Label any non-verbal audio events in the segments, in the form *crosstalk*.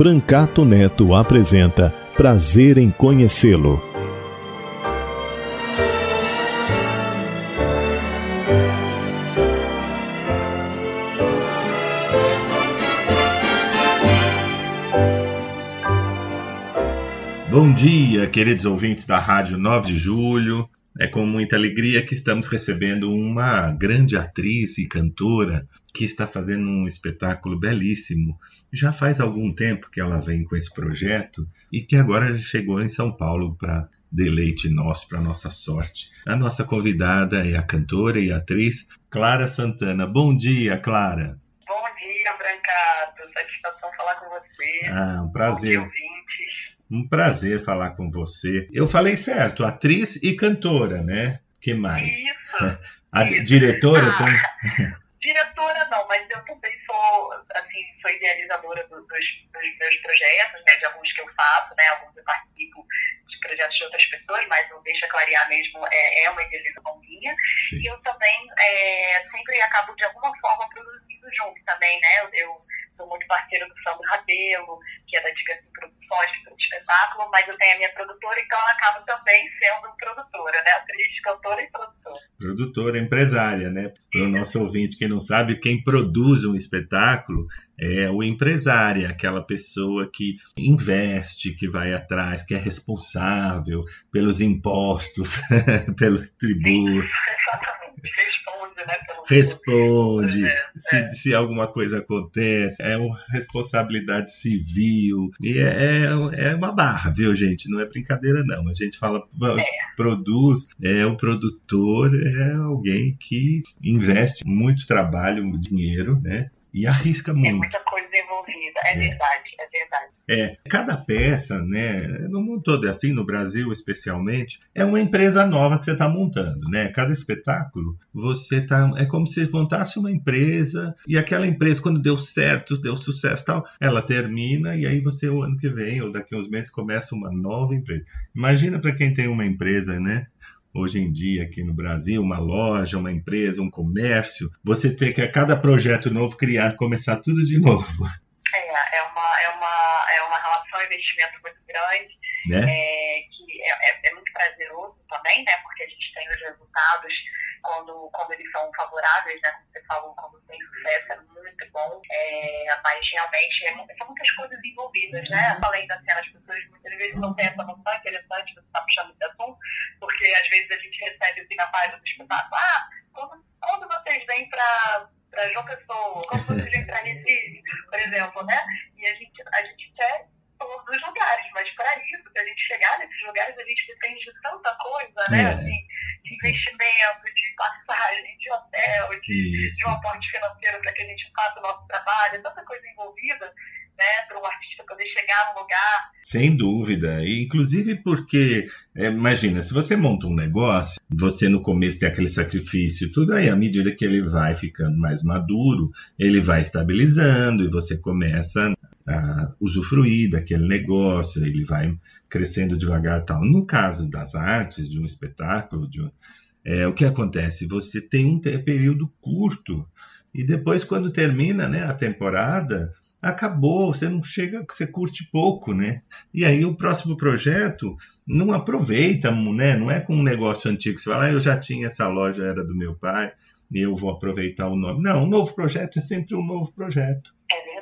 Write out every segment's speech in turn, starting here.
Brancato Neto apresenta Prazer em Conhecê-lo. Bom dia, queridos ouvintes da Rádio 9 de Julho. É com muita alegria que estamos recebendo uma grande atriz e cantora que está fazendo um espetáculo belíssimo. Já faz algum tempo que ela vem com esse projeto e que agora chegou em São Paulo para deleite nosso, para nossa sorte. A nossa convidada é a cantora e atriz Clara Santana. Bom dia, Clara. Bom dia, Brancato. Satisfação falar com você. Ah, um prazer. Bom dia, ouvintes. Um prazer falar com você. Eu falei certo, atriz e cantora, né? que mais? Isso. *laughs* A Isso. diretora Ah, tem... Diretora não, mas eu também sou, assim, sou idealizadora do- dos, dos meus projetos, né, de alguns que eu faço, né, alguns eu participo de projetos de outras pessoas, mas o Deixa Clarear mesmo é, é uma idealização minha. Sim. E eu também é, sempre acabo, de alguma forma, produzindo junto também, né? Eu, eu sou muito parceira do Sandro Rabelo, que é da Diga Assim Produções, que é um espetáculo, mas eu tenho a minha produtora, então eu acabo também sendo produtora, né? Atriz, cantora e produtora. produtora, empresária, né? Para o nosso ouvinte que não sabe, quem produz um espetáculo é o empresário, aquela pessoa que investe, que vai atrás, que é responsável pelos impostos, *laughs* pelos tributos, *laughs* Exatamente. Responde, né? Pelo responde É, se, é. se alguma coisa acontece, é uma responsabilidade civil, e é, é uma barra, viu, gente? Não é brincadeira, não. A gente fala, É. produz, é o produtor, é alguém que investe muito trabalho, dinheiro, né? E arrisca É muito. É, É. verdade, é verdade. É, cada peça, né, no mundo todo é assim, no Brasil especialmente, é uma empresa nova que você está montando, né? Cada espetáculo, você tá, é como se montasse uma empresa e aquela empresa quando deu certo, deu sucesso, tal, ela termina e aí você o ano que vem ou daqui a uns meses começa uma nova empresa. Imagina para quem tem uma empresa, né? Hoje em dia, aqui no Brasil, uma loja, uma empresa, um comércio, você ter que a cada projeto novo criar, começar tudo de *laughs* novo, relação investimento muito grande. né? é, que é, é- é muito prazeroso também, né? Porque a gente tem os resultados quando, quando eles são favoráveis, né? Como você falou, quando tem sucesso, é muito bom. É, mas realmente é, são muitas coisas envolvidas, né? Além da cena, as pessoas muitas vezes não têm essa noção interessante, você está puxando esse assunto, porque às vezes a gente recebe assim na página do espetáculo, ah, quando, quando vocês vêm para para João Pessoa, quando vocês vêm para Recife, por exemplo, né? E a gente, a gente quer todos os lugares, mas para isso, para a gente chegar nesses lugares, a gente depende de tanta coisa, né? É. Assim, de investimento, de passagem, de hotel, de, Isso. de um aporte financeiro para que a gente faça o nosso trabalho, tanta coisa envolvida, né? Para o artista poder chegar no lugar. Sem dúvida. E, inclusive porque, é, imagina, se você monta um negócio, você no começo tem aquele sacrifício e tudo, aí à medida que ele vai ficando mais maduro, ele vai estabilizando e você começa a usufruir daquele negócio, ele vai crescendo devagar tal. No caso das artes, de um espetáculo, de um- é, o que acontece? Você tem um período curto e depois quando termina né, a temporada, acabou, você não chega, você curte pouco, né? E aí o próximo projeto não aproveita, né? Não é com um negócio antigo você fala, ah, eu já tinha essa loja, era do meu pai, e eu vou aproveitar o nome. Não, um novo projeto é sempre um novo projeto.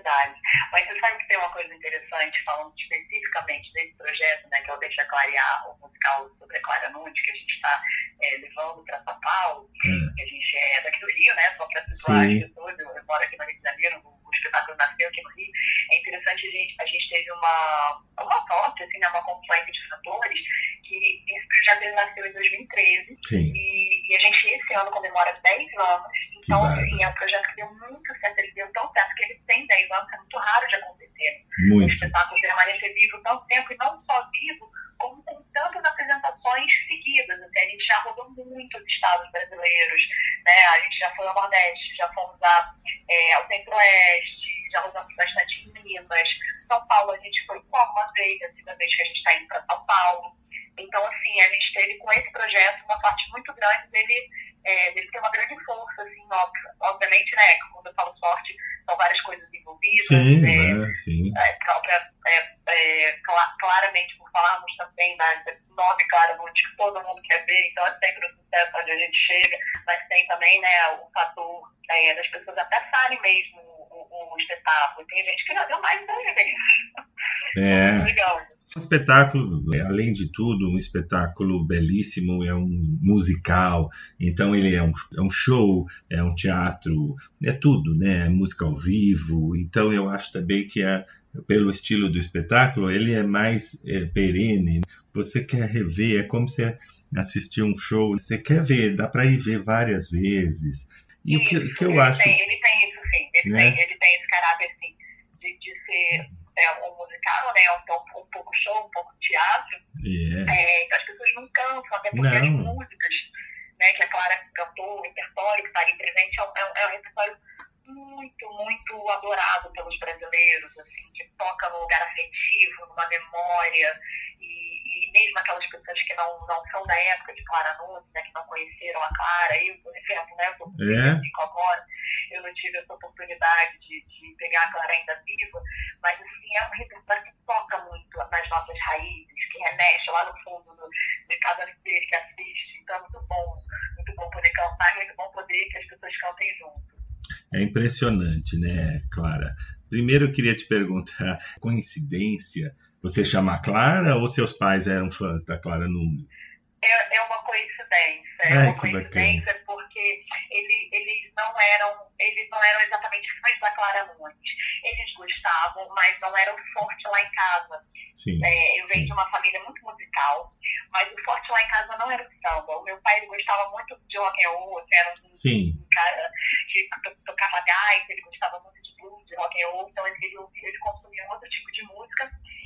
É. Mas você sabe que tem uma coisa interessante, falando especificamente desse projeto, né, que é o Deixa Clarear, o musical sobre a Clara Nunes, que a gente está levando para São Paulo, É. que a gente é daqui do Rio, né, só para situar Sim. as pessoas, eu, eu moro aqui no Rio de Janeiro, o, o espetáculo nasceu aqui no Rio, é interessante, a gente, a gente teve uma, uma sorte, assim, né, uma confluência de fatores, que esse projeto nasceu em 2013, Sim. e, e a gente esse ano comemora 10 anos Então, assim, é um projeto que deu muito certo. Ele deu tão certo que ele tem 10 anos, é muito raro de acontecer. Muito. O espetáculo permanecer vivo tanto tempo, e não só vivo, como com tantas apresentações seguidas. Assim, a gente já rodou muitos estados brasileiros, né? A gente já foi ao Nordeste, já fomos a, é, ao Centro-Oeste, já rodamos bastante em Minas. São Paulo a gente foi só uma vez, a segunda vez que a gente está indo para São Paulo. Então, assim, a gente teve com esse projeto uma parte muito grande dele, é, dele ter uma grande força, assim, óbvio, obviamente, né, quando eu falo sorte, são várias coisas envolvidas. Sim, é, sim. É, própria, é, é, cl claramente, por falarmos também da nome claramente que todo mundo quer ver, então é sempre o sucesso onde a gente chega, mas tem também, né, o fator é, das pessoas abraçarem mesmo o, espetáculo. Tem gente que já deu mais pra ver. É. *laughs* Legal. Um espetáculo, além de tudo, um espetáculo belíssimo, é um musical, então ele é um, é um show, é um teatro, é tudo, né? É música ao vivo, então eu acho também que é, pelo estilo do espetáculo, ele é mais é, perene. Você quer rever, é como você assistir um show, você quer ver, dá para ir ver várias vezes. E isso, o que, que eu ele acho. Tem, ele tem. Ele, né? tem, ele tem esse caráter, assim, de, de ser é, um musical, né? Um, um, um pouco show, um pouco teatro. Yeah. É, então as pessoas não cansam, até porque as músicas né, que a Clara cantou, o repertório que está ali presente, é um, é um repertório muito, muito adorado pelos brasileiros, assim, que toca num lugar afetivo, numa memória, e, e, mesmo aquelas pessoas que não, não são da época de Clara Nunes, né, que não conheceram a Clara, eu, por exemplo, né, eu sou é. agora, eu não tive essa oportunidade de, de pegar a Clara ainda viva, mas assim, é um repertório que toca muito nas nossas raízes, que remexe lá no fundo do, de cada ser que assiste, então é muito bom, muito bom poder cantar, muito bom poder que as pessoas cantem junto. É impressionante, né, Clara? Primeiro eu queria te perguntar, *laughs* coincidência, você chama Clara ou seus pais eram fãs da Clara Nunes? É, é uma coincidência, é Ai, uma coincidência bacana. porque ele, eles não eram, eles não eram exatamente fãs da Clara Nunes. Eles gostavam, mas não eram forte lá em casa. Sim, é, eu venho sim. de uma família muito musical, mas o forte lá em casa não era o samba. O meu pai gostava muito de rock and roll, era um, um cara que tocava gás, ele gostava muito de blues, de rock and roll, então ele, ele, ele consumia um outro tipo de.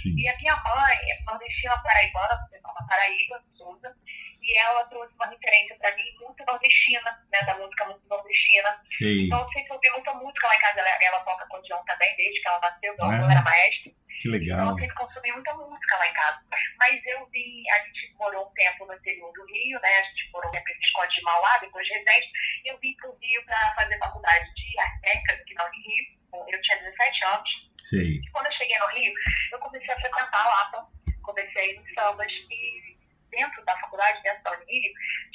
Sim. E a minha mãe é nordestina paraibana, uma Paraíba, Souza, e ela trouxe uma referência para mim muito nordestina, né, da música muito nordestina. Sim. Então eu sempre ouvi muita música lá em casa, ela, ela toca acordeão também, desde que ela nasceu, então Ah. ela era maestra. Que Então legal. eu sempre consumi muita música lá em casa. Mas eu vim, a gente morou um tempo no interior do Rio, né? A gente morou um tempo em de Mauá, depois de Resende, e eu vim pro Rio para fazer faculdade de técnica aqui no Rio. Eu tinha 17 anos. Sei. E quando eu cheguei no Rio, eu comecei a frequentar a Lapa, comecei nos sambas e dentro da faculdade, dentro da Unirio,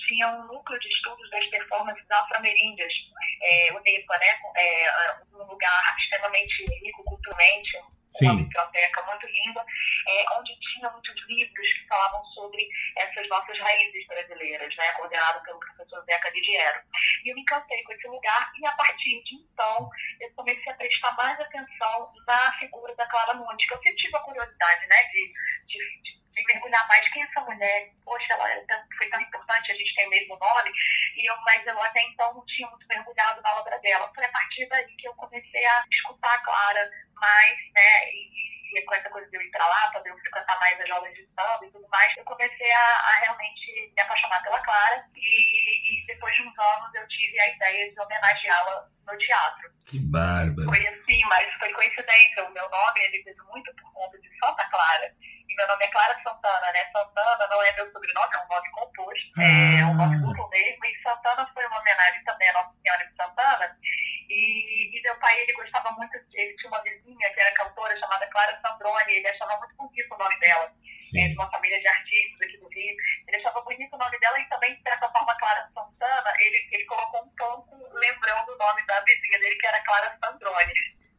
tinha um núcleo de estudos das performances afro-ameríndias. É, o NEPA, né? É, um lugar extremamente rico culturalmente, uma Sim. biblioteca muito linda, é, onde tinha muitos livros que falavam sobre essas nossas raízes brasileiras, né, coordenado pelo professor Zeca Didiero. E eu me encantei com esse lugar e a partir de então eu comecei a prestar mais atenção na figura da Clara Nunes, que eu sempre tive a curiosidade, né, de, de, de de mergulhar mais quem é essa mulher, poxa, ela é foi tão importante, a gente tem o mesmo nome, e eu, mas eu até então não tinha muito mergulhado na obra dela. Foi a partir daí que eu comecei a escutar a Clara mais, né, e, e com essa coisa de eu ir pra lá, para eu frequentar mais as aulas de samba e tudo mais, eu comecei a, a realmente me apaixonar pela Clara, e, e depois de uns anos eu tive a ideia de homenageá-la no teatro. Que bárbaro. Foi assim, mas foi coincidência. O meu nome ele veio muito por conta de Santa Clara. E meu nome é Clara Santana, né? Santana não é meu sobrenome, é um nome composto. É um nome Ah. duplo mesmo. E Santana foi uma homenagem também à Nossa Senhora de Santana. E, e meu pai, ele gostava muito, ele tinha uma vizinha que era cantora chamada Clara Sandrone. Ele achava muito bonito o nome dela. É, de uma família de artistas aqui do Rio. Ele achava bonito o nome dela e também, de certa forma, Clara Santana, ele, ele colocou um ponto lembrando o nome da vizinha dele, que era Clara Sandrone.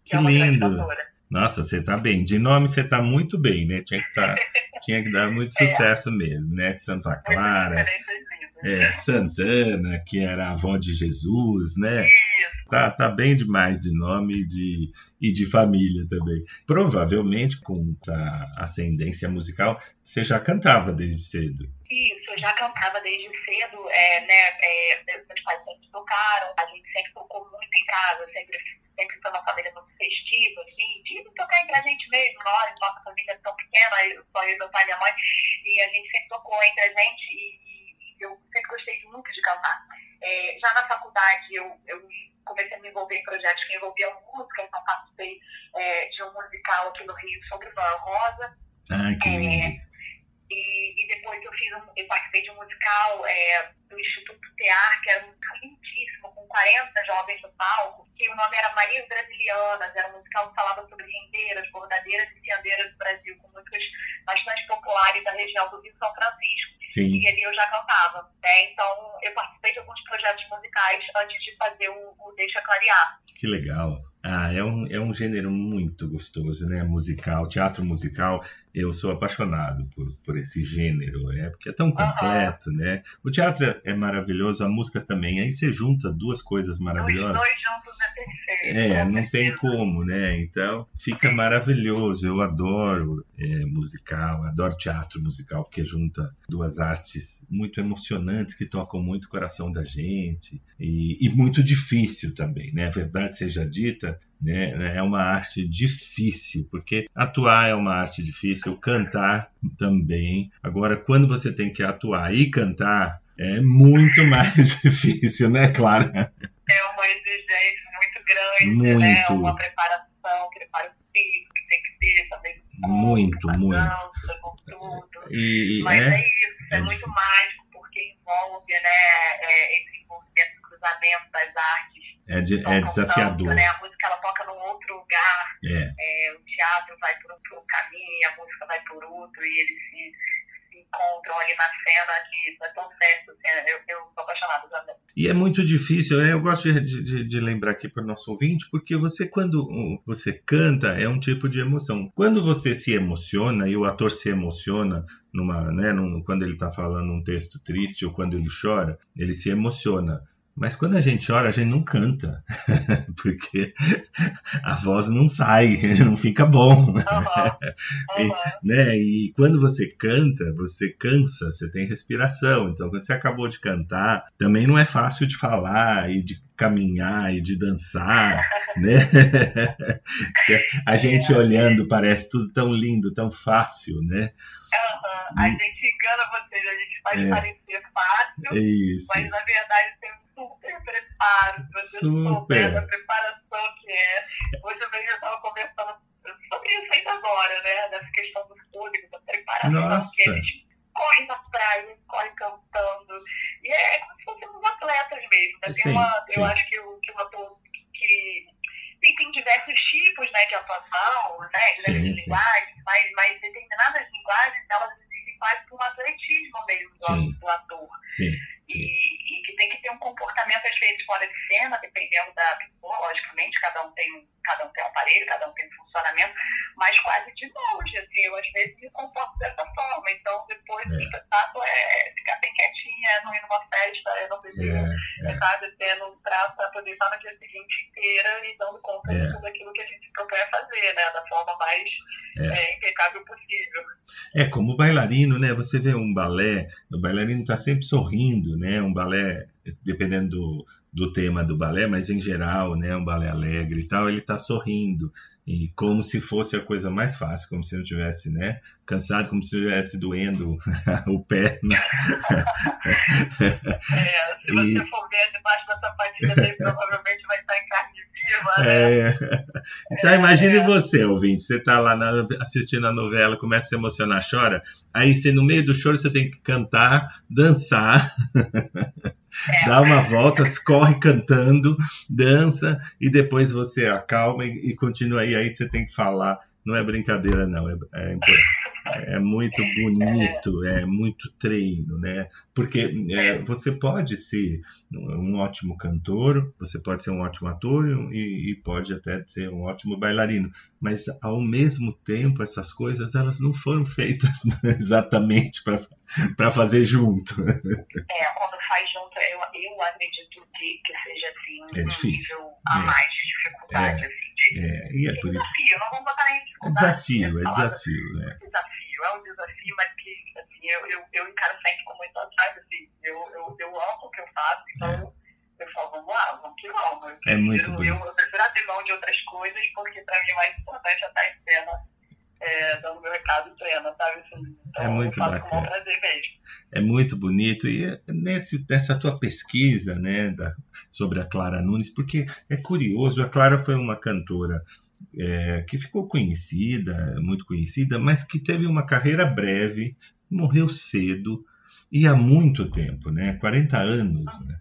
Que é uma grande lindo. Nossa, você tá bem. De nome você tá muito bem, né? Tinha que, tá, *laughs* tinha que dar muito É. sucesso mesmo, né? Santa Clara, é, Santana, que era a avó de Jesus, né? Isso. Tá, tá bem demais de nome e de, e de família também. Provavelmente, com essa ascendência musical, você já cantava desde cedo. Isso, eu já cantava desde cedo, é, né? É, meus pais sempre tocaram, a gente sempre tocou casa, sempre, sempre foi uma família muito festiva, assim, de tocar entre a gente mesmo, nós, nossa família é tão pequena, só eu, meu pai e minha mãe, e a gente sempre tocou entre a gente e, e eu sempre gostei muito de cantar. É, já na faculdade eu, eu comecei a me envolver em projetos que envolviam música, então participei é, de um musical aqui no Rio sobre Van Rosa. Ah, que lindo. E, e, depois eu fiz um, eu participei de um musical é, do Instituto Tear, que era um musical lindíssimo, com 40 jovens no palco, que o nome era Marias Brasilianas, era um musical que falava sobre rendeiras, bordadeiras e fiandeiras do Brasil, com músicas bastante populares da região do Rio São Francisco. Sim. E ali eu já cantava. Né? Então eu participei de alguns projetos musicais antes de fazer o, o Deixa Clarear. Que legal. Ah, é um, é um gênero muito gostoso, né? Musical, teatro musical. Eu sou apaixonado por, por esse gênero, é porque é tão completo, uhum. né? O teatro é maravilhoso, a música também. Aí você junta duas coisas maravilhosas. Os dois juntos é perfeito. É, não tem como, né? Então fica maravilhoso. Eu adoro é, musical, adoro teatro musical, porque junta duas artes muito emocionantes que tocam muito o coração da gente e, e muito difícil também, né? Verdade seja dita, né? É uma arte difícil, porque atuar é uma arte difícil, cantar também. Agora, quando você tem que atuar e cantar, é muito *laughs* mais difícil, né, Clara? É uma exigência muito grande, né? muito. né? Uma preparação, preparo físico que tem que ter também. Muito, muito. Dança, com tudo. E, Mas é, é isso, é, é muito mágico, porque envolve né, é, esse envolvimento, cruzamento das artes é, de, é desafiador. né? A música ela toca num outro lugar, é. É, o teatro vai por um caminho, a música vai por outro, e eles se, se encontram ali na cena que é tão certo. Assim, eu, eu sou apaixonada também. E é muito difícil, é, eu gosto de, de, de lembrar aqui para o nosso ouvinte, porque você, quando você canta, é um tipo de emoção. Quando você se emociona e o ator se emociona, numa, né, num, quando ele está falando um texto triste ou quando ele chora, ele se emociona. Mas quando a gente chora, a gente não canta, *laughs* porque a voz não sai, *laughs* não fica bom. Uhum. Uhum. E, né? e quando você canta, você cansa, você tem respiração. Então, quando você acabou de cantar, também não é fácil de falar e de caminhar e de dançar, *laughs* né? a gente olhando parece tudo tão lindo, tão fácil, né? Uhum. A gente engana vocês, a gente faz é. parecer fácil, Isso. mas na verdade tem super preparo, você souber a preparação que é. Hoje eu mesmo estava conversando sobre isso ainda agora, né? Dessa questão do fôlego, da preparação Nossa. que eles correm na praia, correm cantando. E é como se fossem uns atletas mesmo. Né? Tem uma, sim. Eu acho que o, que o ator que tem, tem diversos tipos né, de atuação, né, sim, sim. linguagens, mas, mas determinadas linguagens elas quase que um atletismo mesmo do, do ator. Sim. E, e, que tem que ter um comportamento, às vezes, fora de cena, dependendo da pessoa, logicamente, cada um tem, cada um tem um aparelho, cada um tem um funcionamento, mas quase de longe, assim, eu às vezes me comporto dessa forma. Então, depois é. do espetáculo é ficar bem quietinha, não ir numa festa, eu não beber, é, é. sabe, tendo um prazo para poder estar no dia seguinte inteira e dando conta de é. tudo aquilo que a gente propõe a fazer, né, da forma mais é. é. impecável possível. É, como bailarino, né, você vê um balé, o bailarino está sempre sorrindo, né? Um balé, dependendo do, do tema do balé, mas em geral, né? Um balé alegre e tal, ele está sorrindo e como se fosse a coisa mais fácil, como se não tivesse, né? Cansado, como se estivesse doendo *laughs* o pé. Né? *laughs* é, se você e... for ver debaixo da sapatilha dele, provavelmente vai estar em carne viva, né? É. *laughs* Então, é, imagine você, ouvinte, você está lá na, assistindo a novela, começa a se emocionar, chora, aí você, no meio do choro, você tem que cantar, dançar. É. Dá uma volta, corre cantando, dança e depois você acalma e, e continua aí. Aí você tem que falar. Não é brincadeira, não. É, é, é muito bonito, é muito treino, né? Porque é, você pode ser um ótimo cantor, você pode ser um ótimo ator e, e, pode até ser um ótimo bailarino, mas ao mesmo tempo essas coisas elas não foram feitas *laughs* exatamente para fazer junto. É, faz junto, eu, eu acredito que, que seja assim é difícil. nível a é. mais de dificuldade. É. Assim, de, é, e é por desafio, isso. não vamos botar em dificuldade. É desafio, é desafio, né? Desafio. é um desafio, mas que assim, eu, eu, eu encaro sempre com muita sabe, assim, eu, eu, eu amo o que eu faço, então é. eu falo, vamos lá, vamos que vamos. Eu é muito bom. Eu, eu prefiro abrir mão de outras coisas, porque para mim o mais importante é estar em cena, é, dando meu recado em plena, sabe? Assim, então, é muito bacana. É muito bonito. E nesse, nessa tua pesquisa né, da, sobre a Clara Nunes, porque é curioso, a Clara foi uma cantora é, que ficou conhecida, muito conhecida, mas que teve uma carreira breve, morreu cedo e há muito tempo, né? 40 anos. Né?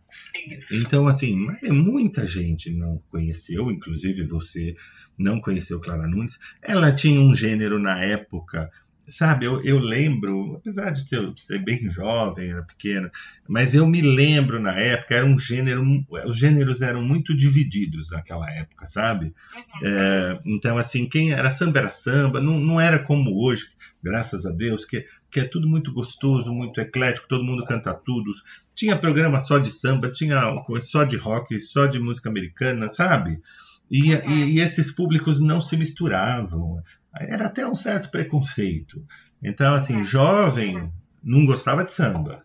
Então, assim, muita gente não conheceu, inclusive você não conheceu Clara Nunes. Ela tinha um gênero na época sabe, eu, eu lembro, apesar de ser, ser, bem jovem, era pequena, mas eu me lembro na época, era um gênero, os gêneros eram muito divididos naquela época, sabe? Uhum. É, então, assim, quem era samba era samba, não, não era como hoje, graças a Deus, que, que é tudo muito gostoso, muito eclético, todo mundo canta tudo. Tinha programa só de samba, tinha só de rock, só de música americana, sabe? E, e, e, esses públicos não se misturavam era até um certo preconceito. Então, assim, jovem não gostava de samba,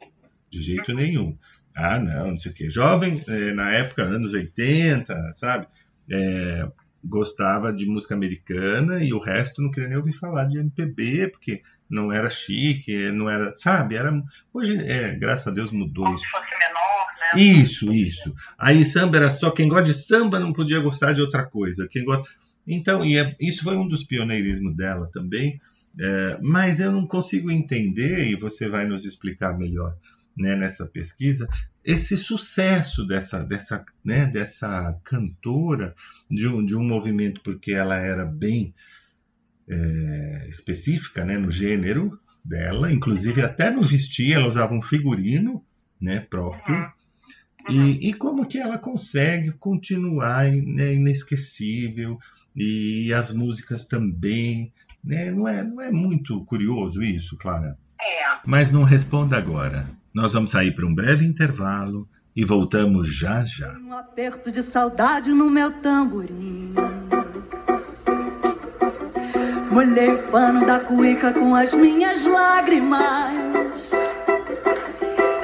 de jeito nenhum. Ah, não, não sei o quê. Jovem, é, na época, anos 80, sabe? É, gostava de música americana e o resto não queria nem ouvir falar de MPB, porque não era chique, não era, sabe? Era, hoje, é, graças a Deus, mudou isso. Menor, né? Isso, isso. Aí samba era só quem gosta de samba não podia gostar de outra coisa. Quem gosta então, e é, isso foi um dos pioneirismos dela também, é, mas eu não consigo entender, e você vai nos explicar melhor né, nessa pesquisa, esse sucesso dessa, dessa, né, dessa cantora de um, de um movimento, porque ela era bem é, específica né, no gênero dela, inclusive até no vestir, ela usava um figurino né, próprio. E, e, como que ela consegue continuar né, inesquecível e as músicas também, né? Não é, não é muito curioso isso, Clara? É. Mas não responda agora. Nós vamos sair para um breve intervalo e voltamos já já. Um aperto de saudade no meu tamborim. Molhei o pano da cuíca com as minhas lágrimas.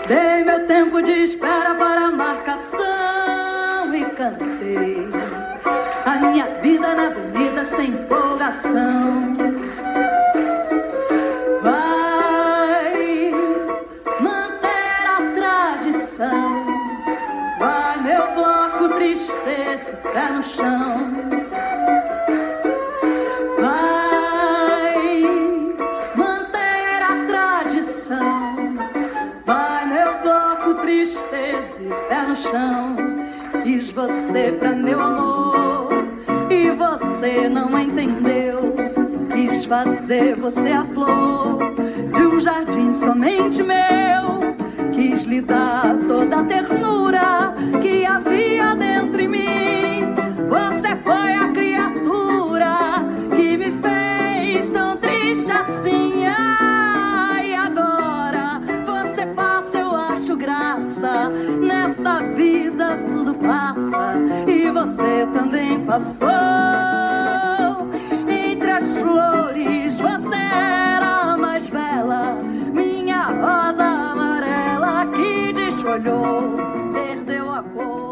Dei meu tempo de espera para a marcação e cantei a minha vida na avenida sem empolgação. Vai manter a tradição, vai meu bloco tristeza, pé no chão. Chão. Quis você pra meu amor e você não entendeu. Quis fazer você a flor de um jardim somente meu. Quis lhe dar toda a ternura que havia dentro também passou. Entre as flores você era a mais bela, minha rosa amarela que desfolhou, perdeu a cor.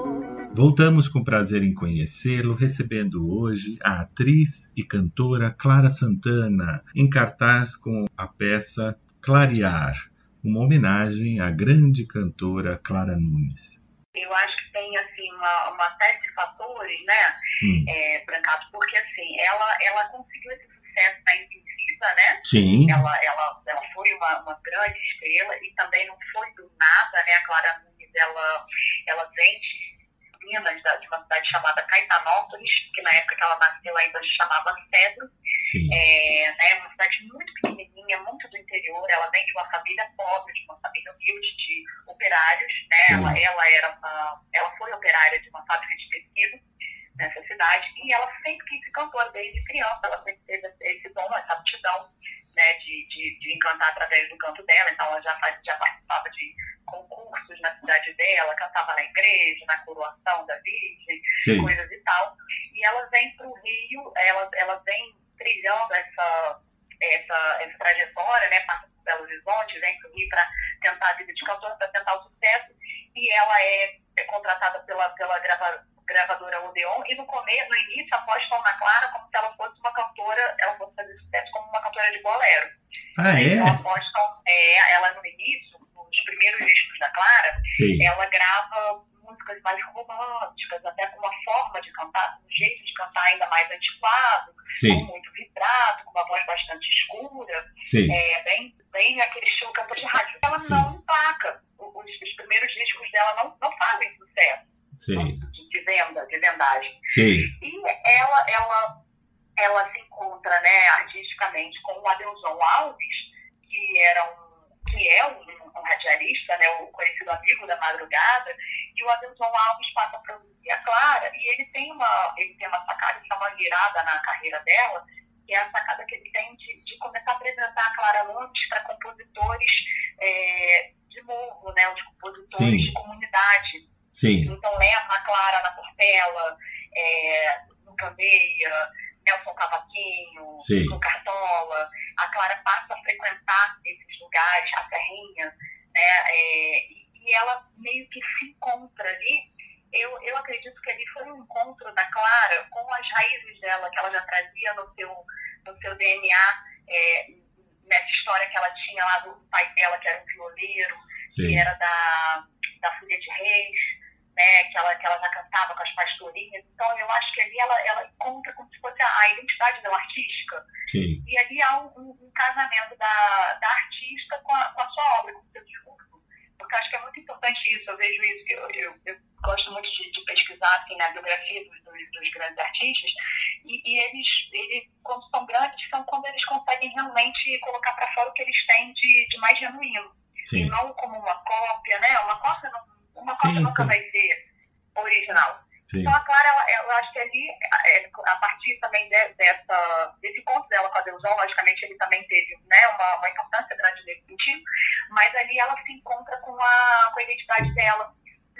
Voltamos com prazer em conhecê-lo, recebendo hoje a atriz e cantora Clara Santana, em cartaz com a peça Clarear, uma homenagem à grande cantora Clara Nunes. Eu acho que tem assim uma, uma série de fatores, né, hum. é, Brancato, porque assim ela ela conseguiu esse sucesso na Invisível, né? Sim. Ela ela ela foi uma, uma grande estrela e também não foi do nada, né? A Clara Nunes ela ela vem de Minas, de uma cidade chamada Caetanópolis, que na época que ela nasceu ainda se chamava Cedro. É, né, uma cidade muito pequenininha, muito do interior. Ela vem de uma família pobre, de uma família humilde de operários. Né? Ela, ela, era uma, ela foi operária de uma fábrica de tecido nessa cidade e ela sempre quis cantora desde criança. Ela sempre teve esse dom, essa aptidão né, de, de, de encantar através do canto dela. Então ela já, faz, já participava de concursos na cidade dela, cantava na igreja, na coroação da Virgem, Sim. coisas e tal. E ela vem para o Rio, ela, ela vem trilhando essa, essa, essa trajetória, né? Passa por Belo Horizonte, vem para o Rio para tentar a vida de cantora, para tentar o sucesso. E ela é, é contratada pela, pela grava, gravadora Odeon. E no começo, no início, apostam na Clara como se ela fosse uma cantora, ela fosse fazer sucesso como uma cantora de bolero. Ah, é? Então apostam, é, ela no início, nos primeiros discos da Clara, Sim. ela grava músicas mais românticas, até com uma forma de cantar, com um jeito de cantar ainda mais antiquado, com Sim, muito vibrato, com uma voz bastante escura, é, bem, bem aquele estilo cantor de rádio. Ela Sim. não emplaca. Os, os primeiros discos dela não, não fazem sucesso Sim, de, de venda, de vendagem. sim, E ela, ela, ela se encontra né, artisticamente com o Adelson Alves, que, era um, que é um, um radialista, né, o conhecido amigo da madrugada, e o Adelson Alves passa a produzir a Clara, e ele tem uma, ele tem uma sacada, isso é uma virada na carreira dela, que é a sacada que ele tem de, de começar a apresentar a Clara Nunes para compositores é, de morro, né, os compositores Sim. de comunidade. Sim, Então leva a Clara na Portela, é, no Candeia, Nelson Cavaquinho, Sim. no Cartola. A Clara passa a frequentar esses lugares, a Serrinha, né? é, e, ela meio que se encontra ali. Eu, eu acredito que ali foi um encontro da Clara com as raízes dela, que ela já trazia no seu, no seu DNA, é, nessa história que ela tinha lá do pai dela, que era um violeiro, que sim, era da, da Folha de Reis, né, que, ela, que ela já cantava com as pastorinhas. Então, eu acho que ali ela, ela encontra como se fosse a, a identidade dela artística. sim, E ali há um, um- um casamento da, da artista com a, com a sua obra, com o seu discurso. Porque eu acho que é muito importante isso, eu vejo isso, eu, eu, eu gosto muito de, de pesquisar assim, na biografia dos, dos, grandes artistas, e, e eles, eles, quando são grandes, são quando eles conseguem realmente colocar para fora o que eles têm de, de mais genuíno e sim, não como uma cópia, né? Uma cópia, não, uma cópia Sim, nunca sim. vai ser original. sim, Então a Clara, ela, eu acho que ali, é, a partir também de- dessa, desse encontro dela com a Deusão, logicamente ele também teve né, uma, uma importância grande nesse sentido, mas ali ela se encontra com a, com a identidade dela,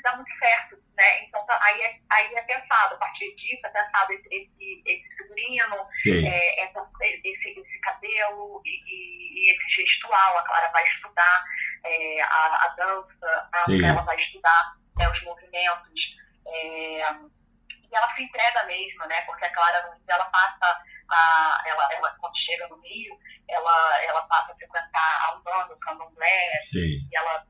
dá muito certo, né? Então tá- aí, é, aí é pensado, a partir disso é pensado esse, esse, esse figurino, sim, é, essa, esse, esse cabelo e, e- e esse gestual. A Clara vai estudar é, a, a dança, a- Sim. ela vai estudar né, os movimentos. é, e ela se entrega mesmo, né? Porque a Clara Nunes, ela passa a, ela, ela, quando chega no Rio, ela, ela passa a frequentar a Umbanda, o Candomblé, sim, e ela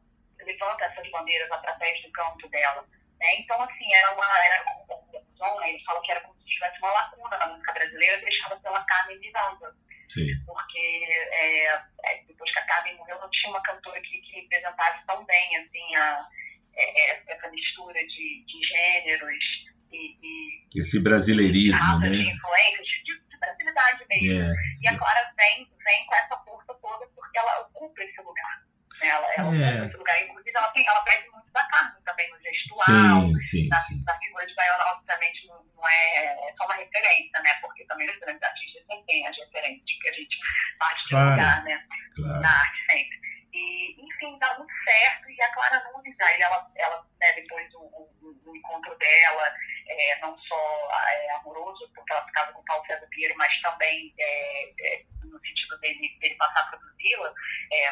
levanta essas bandeiras através do canto dela. Né? Então, assim, era uma. Era, né? ele fala que era como se tivesse uma lacuna na música brasileira deixada pela Carmen Miranda, sim, porque é, é, depois que a Carmen morreu, não tinha uma cantora que, que representasse tão bem assim, a, é, é, essa mistura de, de gêneros e, e esse brasileirismo, de né? influências, de, de mesmo. É, E a Clara vem, vem com essa força toda porque ela ocupa esse lugar. Né? Ela, ela É. esse lugar. Inclusive, ela, tem, ela pede muito da Carmen também no gestual. sim, sim, Na, sim, na figura de Viola, obviamente, não, não é, é só uma referência, né? Porque também os grandes artistas sempre têm as referências, porque a gente parte de Claro. lugar, né? claro, Na arte sempre. E, enfim, dá muito certo. E a Clara Nunes, aí ela, ela né, depois o, o, o encontro dela, é, não só é, amoroso, porque ela ficava com o Paulo César Pinheiro, mas também é, é, no sentido dele, dele passar a produzi-la, é,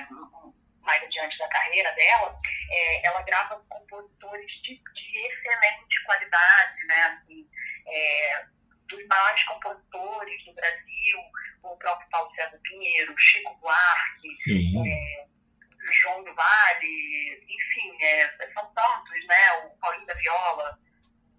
mais adiante da carreira dela, é, ela grava com compositores de, de excelente qualidade, né? Assim, é, dos maiores compositores do Brasil, o próprio Paulo César Pinheiro, Chico Buarque, é, João do Vale, enfim, é, são tantos, né? O Paulinho da Viola,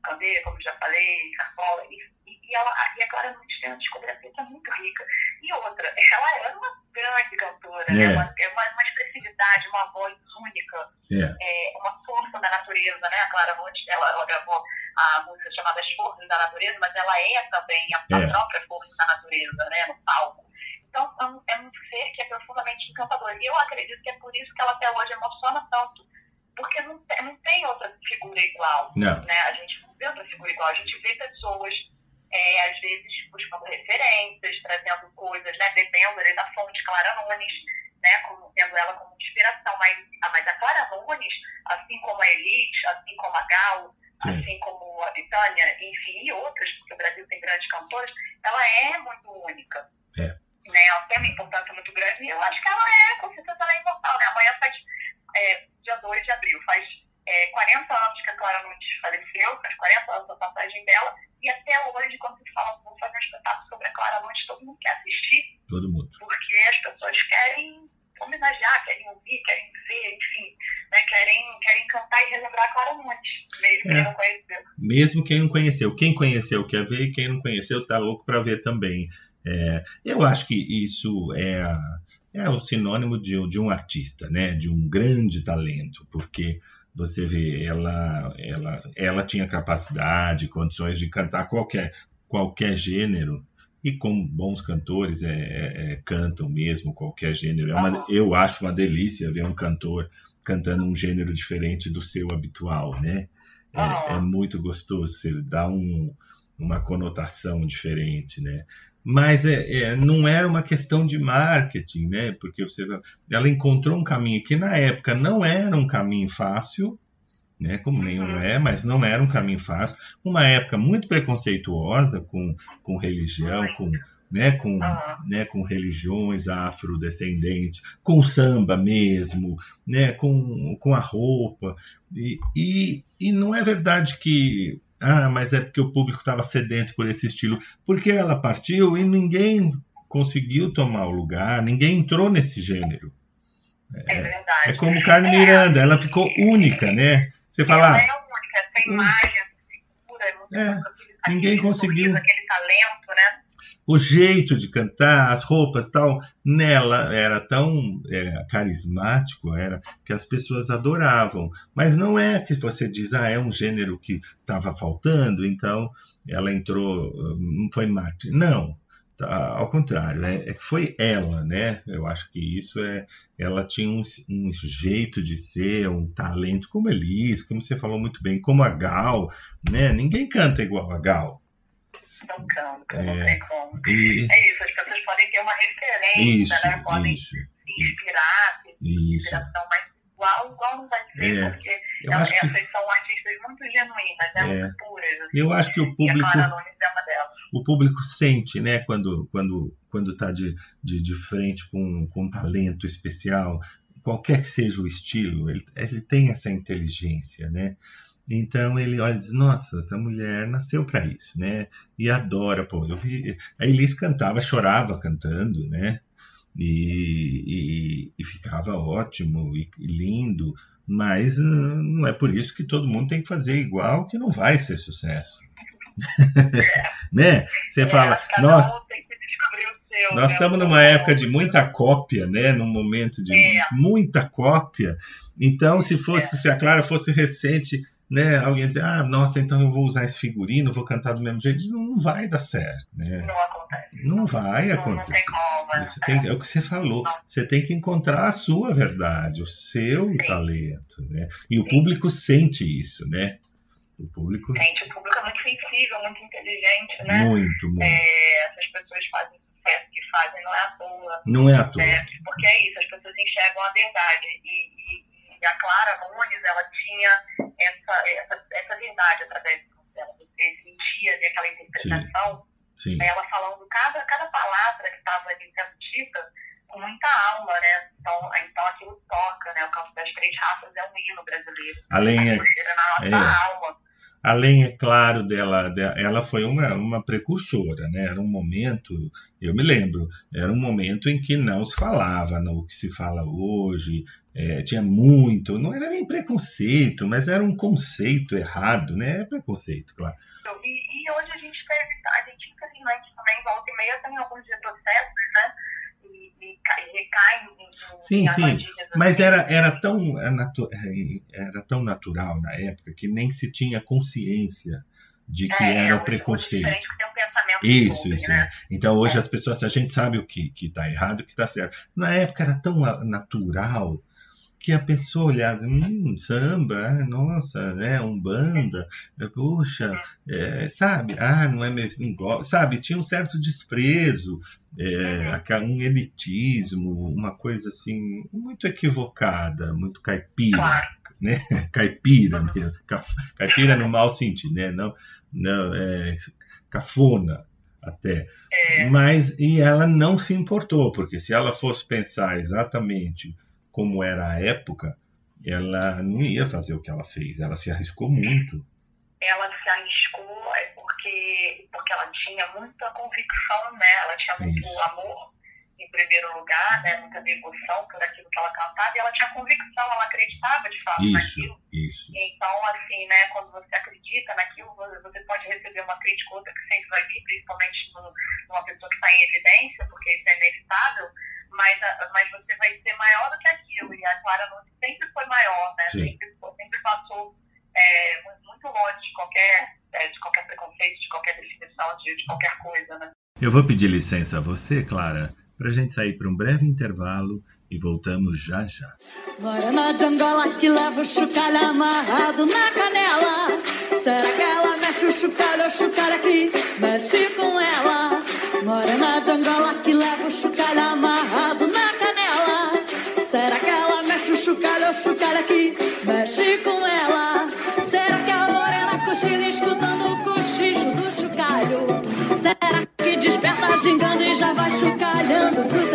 Candeia, como já falei, Cartola, e, e, ela, e a Clara Nunes tem uma discografia que é muito rica. E outra, ela era uma grande cantora, É. né? Uma, é uma, uma expressividade, uma voz única, é, é, uma força da natureza, né? A Clara Nunes, ela, ela gravou a música chamada As Forças da Natureza, mas ela é também a, a É. própria força da natureza, né? No palco. Então, é um, é um ser que é profundamente encantador. E eu acredito que é por isso que ela até hoje emociona tanto. Porque não não tem outra figura igual. não, Né? A gente outra figura igual. A gente vê pessoas, é, às vezes, buscando referências, trazendo coisas, né? bebendo ali da fonte Clara Nunes, né? como, tendo ela como inspiração. Mas, ah, mas a Clara Nunes, assim como a Elis, assim como a Gal, Sim. assim como a Vitânia, enfim, e outras, porque o Brasil tem grandes cantores, ela é muito única. né? Ela tem uma importância muito grande e eu acho que ela é, com certeza ela é imortal, né? Amanhã faz, é, dia 2 de abril, faz é, 40 anos que a Clara Nunes faleceu, faz 40 anos da passagem dela, e até hoje, quando se fala, vou fazer um espetáculo sobre a Clara Nunes, todo mundo quer assistir. Todo mundo. Porque as pessoas querem homenagear, querem ouvir, querem ver, enfim, né, querem, querem cantar e relembrar a Clara Nunes, mesmo é. quem não conheceu. Mesmo quem não conheceu. Quem conheceu quer ver, e quem não conheceu tá louco para ver também. É, eu acho que isso é, é o sinônimo de, de um artista, né? de um grande talento, porque você vê, ela, ela, ela tinha capacidade, condições de cantar qualquer, qualquer gênero, e como bons cantores é, é, é, cantam mesmo qualquer gênero. É uma, eu acho uma delícia ver um cantor cantando um gênero diferente do seu habitual, né? É, é muito gostoso, você dá um, uma conotação diferente, né? Mas é, é, não era uma questão de marketing, né? Porque você, ela encontrou um caminho que na época não era um caminho fácil, né? Como nenhum uhum. é, mas não era um caminho fácil. Uma época muito preconceituosa com, com religião, com, né, com, né, com religiões afrodescendentes, com samba mesmo, né, com, com a roupa. E, e, e não é verdade que ah, mas é porque o público estava sedento por esse estilo. Porque ela partiu e ninguém conseguiu tomar o lugar, ninguém entrou nesse gênero. É, é verdade. É como Carmen é. Miranda, ela ficou única, né? Você fala. Ela é única, sem imagem, é, ninguém conseguiu. Aquele talento, né? O jeito de cantar, as roupas tal, nela era tão é, carismático, era que as pessoas adoravam. Mas não é que você diz, ah, é um gênero que estava faltando, então ela entrou, não foi marketing. Não, tá, ao contrário, é, é, foi ela, né? Eu acho que isso é, ela tinha um, um jeito de ser, um talento como Elis, como você falou muito bem, como a Gal, né? Ninguém canta igual a Gal no campo, é, não sei como. E... É isso, as pessoas podem ter uma referência, isso, né? Podem isso, inspirar, ter inspiração, mas igual, igual não vai ser, é, porque elas, que... essas são artistas muito genuínas, né? É. muito puras. Assim, eu acho que o público. É. O público sente, né, quando quando quando está de, de, de frente com, com um talento especial, qualquer que seja o estilo, ele, ele tem essa inteligência, né? Então ele olha e diz: Nossa, essa mulher nasceu para isso, né? E adora, pô. Eu vi, a Elis cantava, chorava cantando, né? E, e, e ficava ótimo e, e lindo, mas uh, não é por isso que todo mundo tem que fazer igual, que não vai ser sucesso. *laughs* né? Você é, fala, nossa. Nós né? estamos numa época de muita cópia, né? Num momento de é. muita cópia. Então, se fosse, é. se a Clara fosse recente, né, alguém dizer, ah, nossa, então eu vou usar esse figurino, vou cantar do mesmo jeito, não vai dar certo, né? Não acontece. Não vai não, acontecer. Não tem como, você tem, é o que você falou, não. você tem que encontrar a sua verdade, o seu Sim. talento, né? E o público sente isso, né? O público... Sente, o público é muito sensível, muito inteligente, né? Muito, muito. É, essas pessoas fazem sucesso que fazem, não é à toa. Não é à toa. Né? Porque é isso, as pessoas enxergam a verdade e, e e a Clara Nunes, ela tinha essa, essa, essa verdade através dela. Você sentia ali aquela interpretação, Sim. Sim. ela falando cada, cada palavra que estava ali sendo dita com muita alma, né? Então, então aquilo toca, né? O Canto das Três Raças é um hino brasileiro. Além é, na nossa é, alma. Além, é claro, dela, dela, ela foi uma, uma precursora, né? Era um momento, eu me lembro, era um momento em que não se falava no que se fala hoje, é, tinha muito, não era nem preconceito, mas era um conceito errado, né? É preconceito, claro. E, e hoje a gente teve, a gente infelizmente também volta e meia tem alguns retrocessos, né? Sim, sim. Mas era, era, tão, é, é, era tão natural na época que nem se tinha consciência de que é, era o preconceito. Um isso, sobre, isso. Né? Então hoje é. as pessoas, a gente sabe o que está errado e o que está certo. Na época era tão natural que a pessoa olhava, hum, samba, nossa, né, umbanda, puxa, é, sabe, ah, não é meu sabe, tinha um certo desprezo, é, um elitismo, uma coisa assim, muito equivocada, muito caipira, né, *laughs* caipira mesmo, caipira no mau sentido, né, não, não, é, cafona, até. É, Mas e ela não se importou, porque se ela fosse pensar exatamente como era a época, ela não ia fazer o que ela fez. Ela se arriscou muito. ela se arriscou é porque, porque ela tinha muita convicção, né? Ela tinha muito Isso. amor em primeiro lugar, né? Muita devoção por aquilo que ela cantava e ela tinha convicção, ela acreditava de fato Isso, naquilo. isso. Então, assim, né, quando você acredita naquilo, você pode receber uma crítica ou outra que sempre vai vir, principalmente no- numa pessoa que está em evidência, porque isso é inevitável, mas, a- mas você vai ser maior do que aquilo. E a Clara Nunes sempre foi maior, né? Sim. Sempre, sempre passou é, mu- muito longe de qualquer, é, de qualquer preconceito, de qualquer definição, de, de qualquer coisa, né? Eu vou pedir licença a você, Clara, para a gente sair para um breve intervalo e voltamos já já. Morena de Angola que leva o chocalho amarrado na canela. Será que ela mexe o chocalho, o chocalho aqui mexe com ela? Morena de Angola que leva o chocalho amarrado na canela. Será que ela mexe o chocalho, o chocalho aqui mexe com ela? Será que a morena cochila escutando o cochicho do chocalho? Será que desperta gingando e já vai chocalhando pro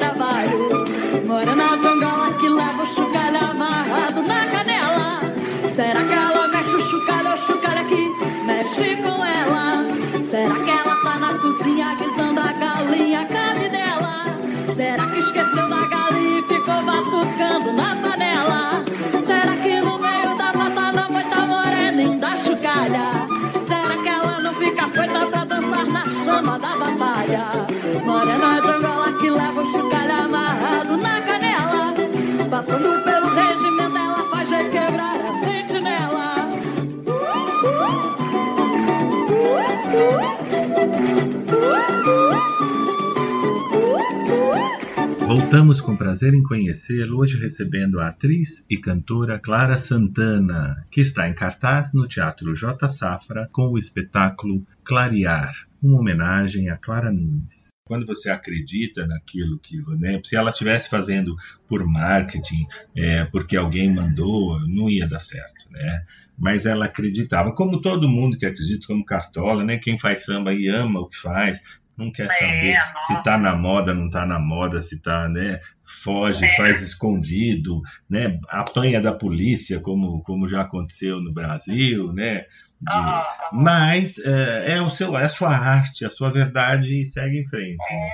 Voltamos com prazer em conhecê-lo, hoje recebendo a atriz e cantora Clara Santana, que está em cartaz no Teatro J. Safra com o espetáculo Clarear, uma homenagem a Clara Nunes. Quando você acredita naquilo que, né, se ela estivesse fazendo por marketing, é, porque alguém mandou, não ia dar certo, né? Mas ela acreditava, como todo mundo que acredita, como Cartola, né? Quem faz samba e ama o que faz, não quer É, saber se tá na moda, não tá na moda, se tá, né, foge, faz escondido, né, apanha da polícia, como, como já aconteceu no Brasil, né, de- mas é, é o seu, é a sua arte, a sua verdade e segue em frente. né?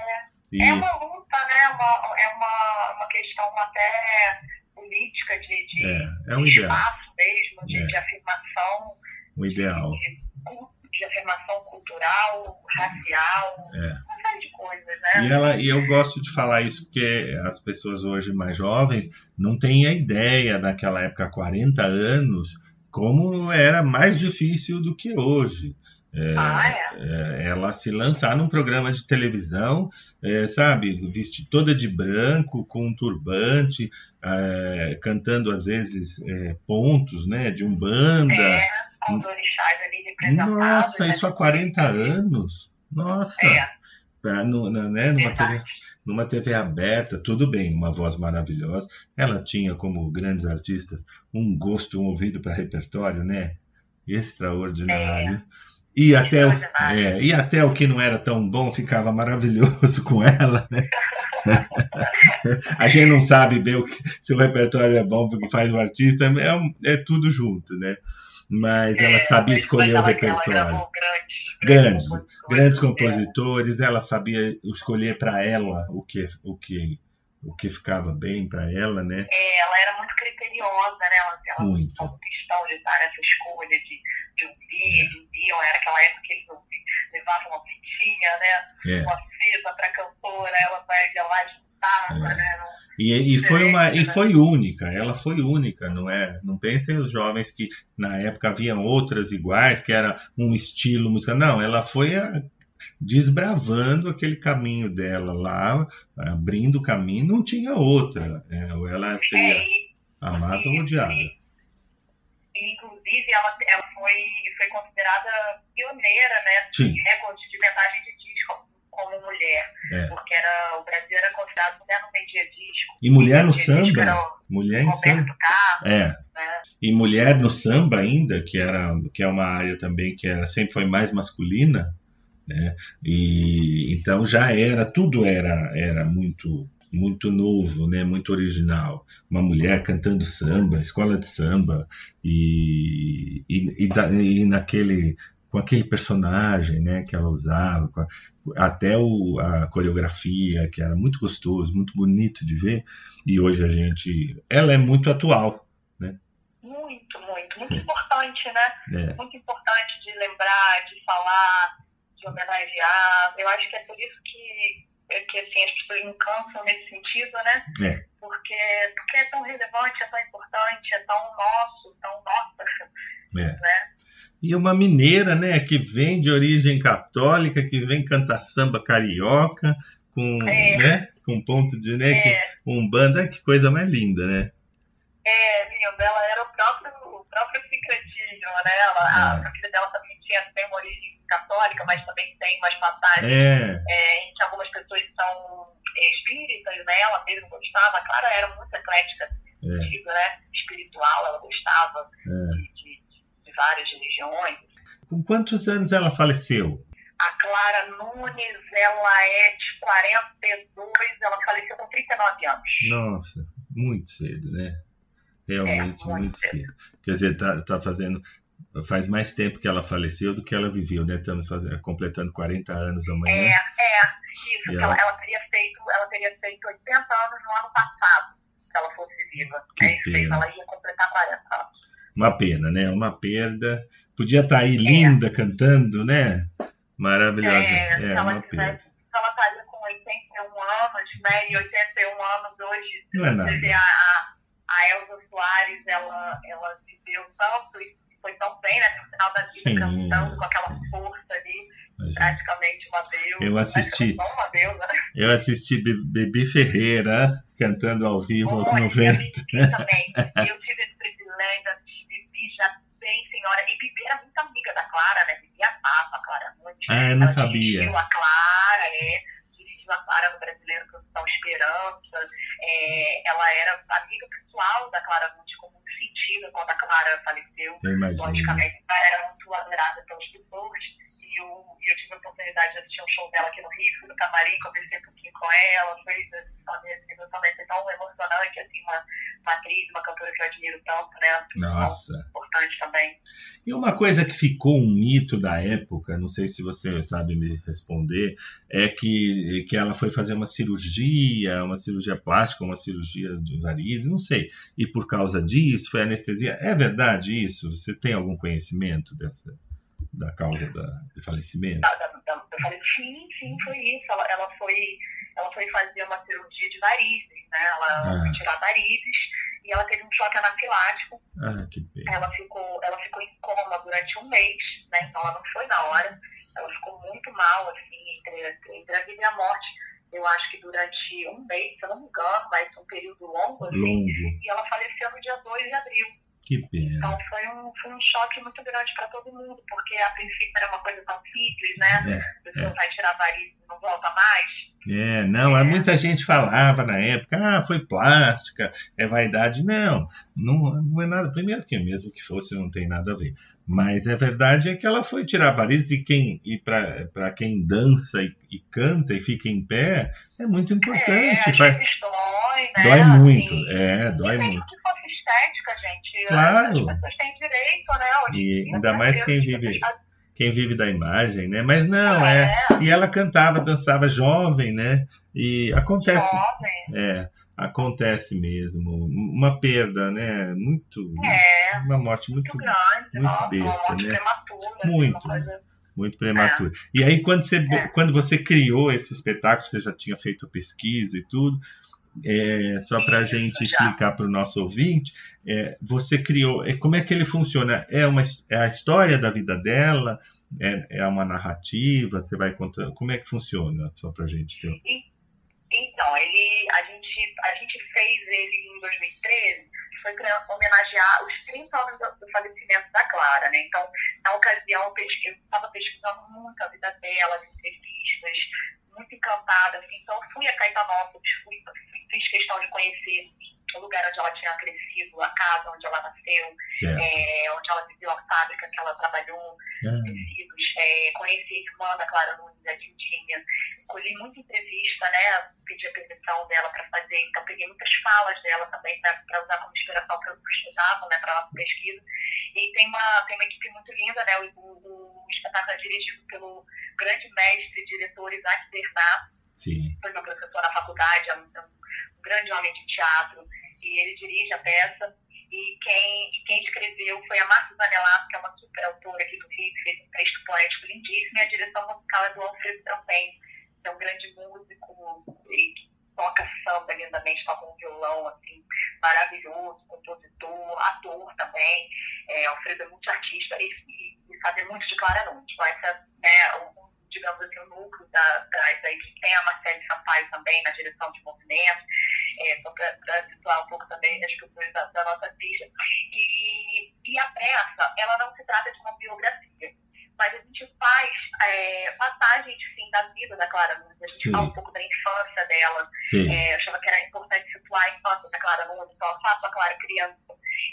E- É uma luta, né? Uma, é uma, uma questão até política de, de, é, é um de espaço mesmo, de, É. de afirmação, um ideal. de, de afirmação cultural, racial, É. uma série de coisas, né? E, ela, e eu gosto de falar isso porque as pessoas hoje mais jovens não têm a ideia daquela época, há 40 anos, como era mais difícil do que hoje. É, Ah, é? é, ela se lançar num programa de televisão, é, sabe, vestir toda de branco, com um turbante, é, cantando às vezes é, pontos, né, de umbanda. É, com os orixás ali representados. Nossa, né? isso há 40 anos? Nossa! É, no- na- né, numa TV numa TV aberta, tudo bem, uma voz maravilhosa. Ela tinha, como grandes artistas, um gosto, um ouvido para repertório, né? Extraordinário. E até, o, é, e até o que não era tão bom ficava maravilhoso *laughs* com ela, né? A gente não sabe bem o que- se o repertório é bom porque faz o artista, é, é tudo junto, né? Mas ela É, sabia escolher o ela- ela repertório. grandes, Grandes, compositores, grandes é. compositores, ela sabia escolher para ela o que, o que, o que ficava bem para ela, né? É, ela era muito criteriosa, né? Ela, ela Muito. fez questão de estar nessa escolha de, de ouvir, eles viam, era aquela época que eles levavam uma fitinha, né? É. Uma fita pra cantora, ela vai de lá de É. né? E, e foi uma e né? foi única, ela foi única, não é? Não pensem os jovens que na época haviam outras iguais, que era um estilo musical. Não, ela foi a- desbravando aquele caminho dela lá, abrindo o caminho, não tinha outra. É, ou ela seria É, amada ou odiada. e, inclusive, ela, ela foi, foi considerada pioneira, né? Sim. Recorde de vendagem de como mulher. É. Porque era, o Brasil era considerado mulher não vendia disco. E mulher no samba? Era Mulher em samba. Carlos, É. né? E mulher no samba ainda, que era que é uma área também que era sempre foi mais masculina, Né? E então já era, tudo era, era muito muito novo, né, muito original. Uma mulher cantando samba, escola de samba e, e, e, e naquele com aquele personagem, né, que ela usava, a, até o, a coreografia que era muito gostoso, muito bonito de ver. E hoje a gente, ela é muito atual, né? Muito, muito, muito importante, né? É. Muito importante de lembrar, de falar de homenagear. Eu acho que é por isso que, é que assim, as pessoas não cansam nesse sentido, né? É. Porque, porque é tão relevante, é tão importante, é tão nosso, tão nossa. É. Né? E uma mineira, né, que vem de origem católica, que vem cantar samba carioca, com, é. né, com ponto de, né, é. que, um banda, que coisa mais linda, né? É, lindo. Ela era o próprio, o próprio secretinho, né? Ela, ah. A família dela também tinha, tem uma origem católica, mas também tem umas passagens é. É, em que algumas pessoas são espíritas, né? Ela mesmo gostava. A Clara era muito eclética é. sentido, né? Espiritual, ela gostava é. Várias religiões. Com quantos anos ela faleceu? A Clara Nunes, ela é de 42, ela faleceu com 39 anos. Nossa, muito cedo, né? Realmente é, muito, muito cedo. cedo. Quer dizer, tá, tá fazendo faz mais tempo que ela faleceu do que ela viveu, né? Estamos fazendo, completando 40 anos amanhã. É, é, isso. Ela... Ela, ela, teria feito, ela teria feito 80 anos no ano passado, se ela fosse viva. Que é isso pena. ela ia completar 40 anos. Uma pena, né? Uma perda. Podia estar tá aí linda, é. cantando, né? Maravilhosa. É, é uma. Se ela estaria com 81 anos, né? E 81 anos hoje, Não é nada. a, a Elza Soares, ela, ela viveu tanto e foi tão bem, né? No final da vida, sim, cantando com aquela sim. força ali, Mas, praticamente uma deusa. Eu assisti. Uma deusa, né? Eu assisti Bebi Ferreira cantando ao vivo aos 90. Eu também. Eu tive esse privilégio de já bem senhora. E Bibi era muito amiga da Clara, né? Bibi amava a Clara muito. Ah, eu não sabia. Dirigiu a Clara, é. Dirigiu a Clara no Brasileiro Canção Esperança. É, ela era amiga pessoal da Clara Monte, como sentida quando a Clara faleceu. Eu imagino. Logicamente, ela era muito adorada pelas pessoas. E eu, eu tive a oportunidade de assistir um show dela aqui no Rio, no camarim, conversei um pouquinho com ela, foi assim, também foi tão emocionante, assim, uma, uma atriz, uma cantora que eu admiro tanto, né? Nossa. Então, importante também. E uma coisa que ficou um mito da época, não sei se você sabe me responder, é que, que ela foi fazer uma cirurgia, uma cirurgia plástica, uma cirurgia de varizes, não sei. E por causa disso foi anestesia. É verdade isso? Você tem algum conhecimento dessa? Da causa da, do falecimento? Da, da, sim, sim, foi isso. Ela, ela, foi, ela foi fazer uma cirurgia de varizes, né? Ela ah. foi tirar varizes e ela teve um choque anafilático. Ah, que pena. Ela ficou, ela ficou em coma durante um mês, né? Então ela não foi na hora. Ela ficou muito mal, assim, entre, entre a vida e a morte. Eu acho que durante um mês, se eu não me engano, ser um período longo, assim. Longo. E ela faleceu no dia 2 de abril. Que pena. Então foi um, foi um choque muito grande para todo mundo, porque a princípio era uma coisa tão simples, né? É, a pessoa é. vai tirar variz e não volta mais. É, não, é. muita gente falava na época, ah, foi plástica, é vaidade. Não, não, não é nada. Primeiro que mesmo que fosse, não tem nada a ver. Mas a é verdade é que ela foi tirar varizes e, quem, e para quem dança e, e, canta e fica em pé, é muito importante. É, Faz... dói, né? Dói muito, assim, é, dói muito. Que estética, gente. Claro. As pessoas têm direito, né? Hoje e ainda mais quem vive, quem vive da imagem, né? Mas não, é. é. E ela cantava, dançava jovem, né? E acontece. Jovem. É acontece mesmo. Uma perda, né? Muito. É, uma morte muito, muito grande, muito uma, besta, uma né? Prematura, muito. Coisa... Muito prematura. É. E aí, quando você, é. quando você criou esse espetáculo, você já tinha feito pesquisa e tudo, é, só para a gente explicar para o nosso ouvinte, é, você criou, é, como é que ele funciona? É, uma, é a história da vida dela? É, é uma narrativa? Você vai contar? Como é que funciona? Só para a gente ter. Então, ele, a, gente, a gente fez ele em 2013, foi para homenagear os 30 anos do, do, falecimento da Clara, né? Então, na ocasião, eu estava pesquisando muito a vida dela, as entrevistas, muito encantada, assim, então fui a Caetanópolis, fui, fiz questão de conhecer o lugar onde ela tinha crescido, a casa onde ela nasceu, é, onde ela viveu a fábrica que ela trabalhou, ah. tecidos. É, conheci a irmã da Clara Nunes, a Dindinha. Colhi muita entrevista, né? Pedi a permissão dela para fazer, então peguei muitas falas dela também para usar como inspiração para o espetáculo, né? Para a nossa pesquisa. E tem uma, tem uma equipe muito linda, né? O, o, o espetáculo é dirigido pelo grande mestre e diretor Isaac Bernard. Sim. Foi meu professor na faculdade, é um, é um grande homem de teatro, e ele dirige a peça. E quem, e quem escreveu foi a Marta Zanelato, que é uma super autora aqui do Rio, que fez um texto poético lindíssimo, e a direção musical é do Alfredo Trampem, que é um grande músico e que toca samba lindamente, toca um violão assim, maravilhoso, compositor, ator também. É, Alfredo é muito artista e, e, e sabe muito de Clara Nunes. Essa, né, digamos assim, o núcleo da, da, da. Tem a Marcele Sampaio também na direção de movimento, é, só para situar um pouco também as pessoas da, da nossa ficha. E, e a peça, ela não se trata de uma biografia mas a gente faz é, passagens sim, da vida da Clara Nunes. A gente sim. fala um pouco da infância dela. É, eu achava que era importante situar a infância da Clara Nunes, então faço a Clara criança.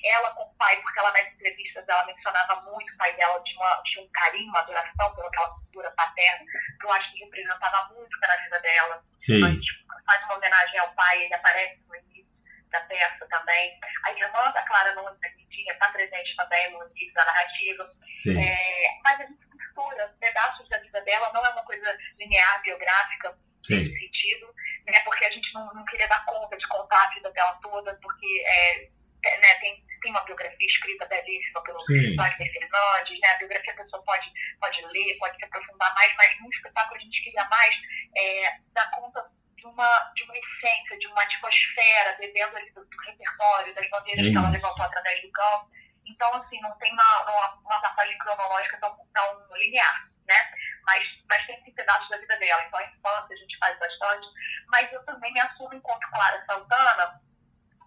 Ela com o pai, porque ela nas entrevistas ela mencionava muito o pai dela, tinha, uma, tinha um carinho, uma adoração por aquela figura paterna, que eu acho que representava muito na vida dela. Sim. A gente faz uma homenagem ao pai, ele aparece no início da peça também. A irmã da Clara Nunes, a Lindinha, está presente também no início da narrativa. É, mas a gente mistura pedaços da vida dela, não é uma coisa linear, biográfica, Sim. nesse sentido, né, porque a gente não, não, queria dar conta de contar a vida dela toda, porque é, né, tem, tem uma biografia escrita belíssima pelo Wagner Fernandes, né, a biografia a pessoa pode, pode ler, pode se aprofundar mais, mas no espetáculo a gente queria mais é, dar conta de uma, de uma essência, de uma atmosfera, bebendo ali do, do repertório, das bandeiras é que ela levantou através do campo. Então, assim, não tem uma, uma, uma passagem cronológica tão, tão linear, né? Mas, mas tem sim pedaços da vida dela. Então, a infância a gente faz bastante. Mas eu também me assumo enquanto Clara Santana,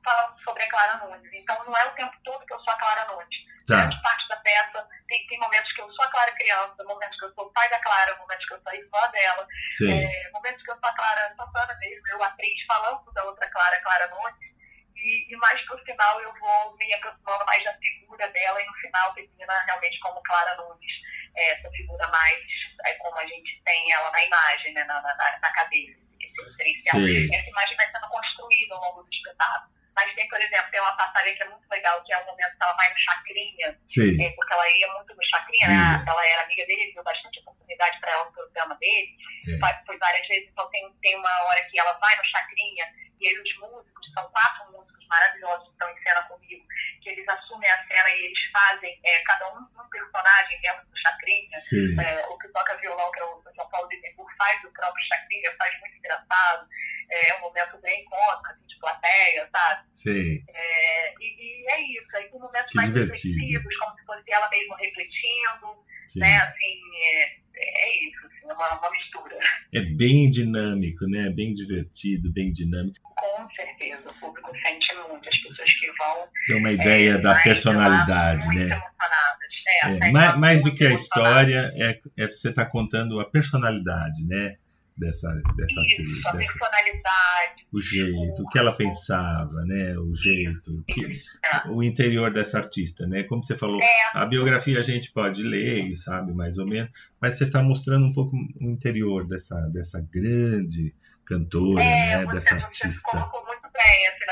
falando sobre a Clara Nunes. Então, não é o tempo todo que eu sou a Clara Nunes. Tá. Grande parte da peça tem, tem momentos que eu sou a Clara criança, momentos que eu sou o pai da Clara, momentos que eu sou a irmã dela, é, momentos que eu sou a Clara Santana mesmo, eu atriz falando da outra Clara, Clara Nunes. E, e, mais pro final eu vou me aproximando mais da figura dela e no final termina realmente como Clara Nunes, é, essa figura mais é, como a gente tem ela na imagem, né, na, na, na cabeça. Esse Essa imagem vai sendo construída ao longo do espetáculo. Mas tem, por exemplo, tem uma passagem que é muito legal, que é o momento que ela vai no Chacrinha, é, porque ela ia muito no Chacrinha, né? ela era amiga dele, deu bastante oportunidade para ela no programa dele, é. foi várias vezes, então tem, tem uma hora que ela vai no Chacrinha, e aí os músicos, são quatro músicos maravilhosos que estão em cena comigo, que eles assumem a cena e eles fazem, é, cada um um personagem dentro do Chacrinha, é, o que toca violão, que é o João Paulo de faz o próprio Chacrinha, faz muito engraçado, é um momento bem cômico, assim, de plateia, sabe? Sim. É, e, e, é isso, aí tem momentos que mais divertido. reflexivos, como se fosse ela mesma refletindo, Sim. né? Assim, é, é isso, assim, é uma, uma mistura. É bem dinâmico, né? Bem divertido, bem dinâmico. Com certeza, o público sente muito, as pessoas que vão. Tem uma ideia é, da personalidade, né? É, é, mais, mais do que a história, é, é você está contando a personalidade, né? dessa, dessa Isso, atriz. A dessa, personalidade. O jeito, o que ela pensava, né? O jeito, que, é. o interior dessa artista, né? Como você falou, é. a biografia a gente pode ler sabe mais ou menos, mas você está mostrando um pouco o interior dessa, dessa grande cantora, é, né? Você, dessa você artista. colocou muito bem, assim,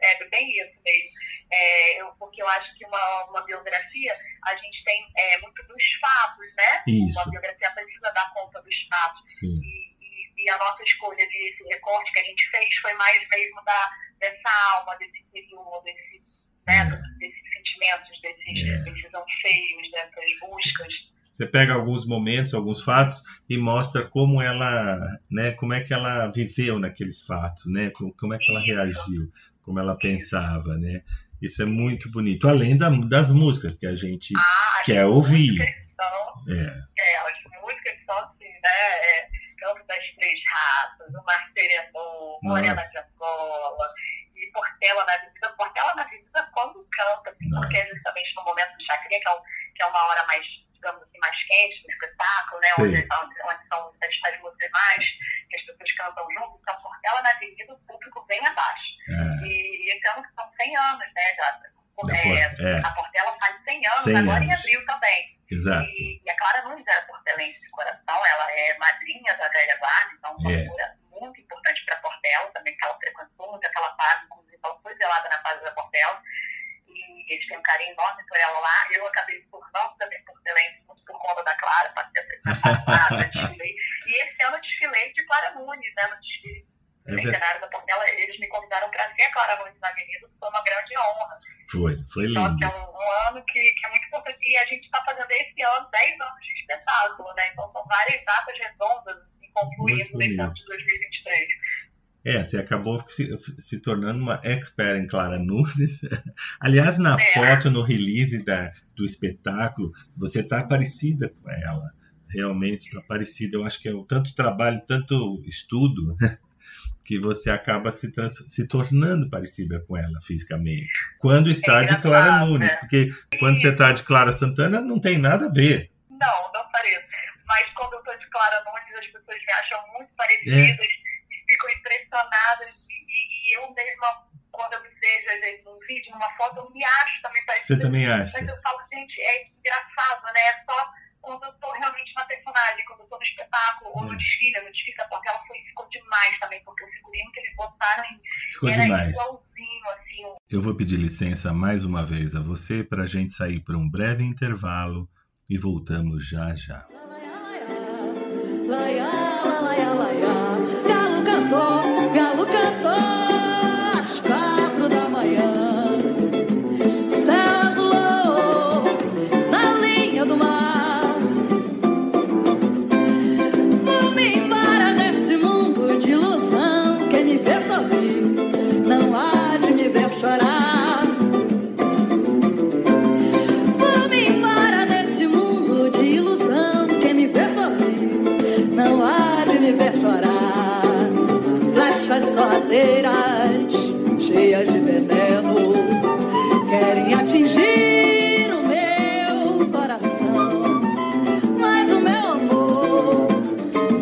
é bem isso mesmo. É, eu, porque eu acho que uma, uma biografia, a gente tem é, muito dos fatos, né? Isso. Uma biografia precisa dar conta dos fatos. Sim. E, e, e, a nossa escolha desse recorte que a gente fez foi mais mesmo da, dessa alma, desse interior, desse, né, é. desses sentimentos, desses, é. desses anseios, dessas buscas. Você pega alguns momentos, alguns fatos e mostra como ela, né, como é que ela viveu naqueles fatos, né, como, é que ela reagiu, como ela pensava, né. Isso é muito bonito, além da, das músicas que a gente ah, quer ouvir. São, é. é, as músicas são assim, né? É, Campo das Três Raças, O Mar Serenor, Morena de Angola, e Portela na Visita. Portela na Visita quando canta, assim, porque é justamente no momento do Chacrinha, que é, um, que é uma hora mais digamos assim, mais quentes do espetáculo, né? Onde, onde, onde são os festivais você mais, que as pessoas cantam junto. Então, Portela na Avenida, o público vem abaixo. É. E esse ano que são 100 anos, né? Já, é, é. A Portela faz 100 anos, 100 agora anos. em abril também. Exato. E, e, a Clara Nunes era portelense de coração, ela é madrinha da velha guarda, então uma é. figura muito importante para a Portela, também que ela frequentou muito aquela fase, inclusive ela foi zelada na fase da Portela eles têm um carinho enorme por ela lá. Eu acabei me tornando também portelense, muito por conta da Clara, passei a desfilei. E esse ano eu desfilei de Clara Nunes, né, no desfile é centenário da Portela. Eles me convidaram para ser a Clara Nunes na Avenida, foi uma grande honra. Foi, foi lindo. Então, é um, um, ano que, que, é muito importante. E a gente está fazendo esse ano 10 anos de espetáculo, né? Então são várias datas redondas assim, concluindo nesse ano de 2023. É, você acabou se, se, tornando uma expert em Clara Nunes. *laughs* Aliás, na é. foto, no release da, do espetáculo, você está parecida com ela. Realmente está parecida. Eu acho que é o tanto trabalho, tanto estudo, *laughs* que você acaba se, trans, se tornando parecida com ela fisicamente. Quando está é de Clara Nunes. Porque quando você está de Clara Santana, não tem nada a ver. Não, não parece. Mas quando eu estou de Clara Nunes, as pessoas me acham muito parecidas. É ficam impressionadas e, e, eu mesma, quando eu me vejo, às vezes, num vídeo, numa foto, eu me acho também parecida. Você também acha? Mas eu falo, gente, é engraçado, né? É só quando eu estou realmente na personagem, quando eu estou no espetáculo, ou no é. desfile, no desfile da porque ela foi, ficou demais também, porque o figurino que eles botaram em, ficou era demais. igualzinho, assim. Eu vou pedir licença mais uma vez a você para a gente sair para um breve intervalo e voltamos já já. Sorrateiras cheias de veneno querem atingir o meu coração. Mas o meu amor,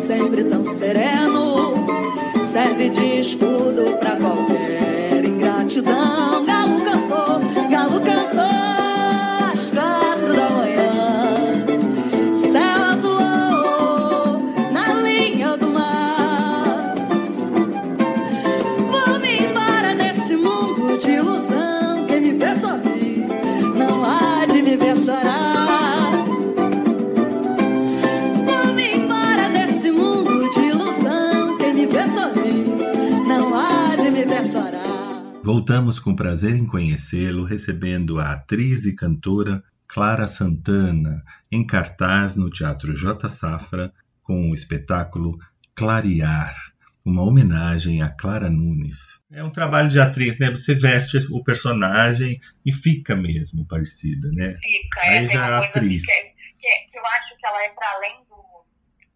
sempre tão sereno, serve de escudo pra qualquer ingratidão. Voltamos com prazer em conhecê-lo, recebendo a atriz e cantora Clara Santana, em cartaz no Teatro J. Safra, com o espetáculo Clarear, uma homenagem a Clara Nunes. É um trabalho de atriz, né? Você veste o personagem e fica mesmo parecida, né? Fica, é, Aí já é atriz. Que, que, que, eu acho que ela é para além do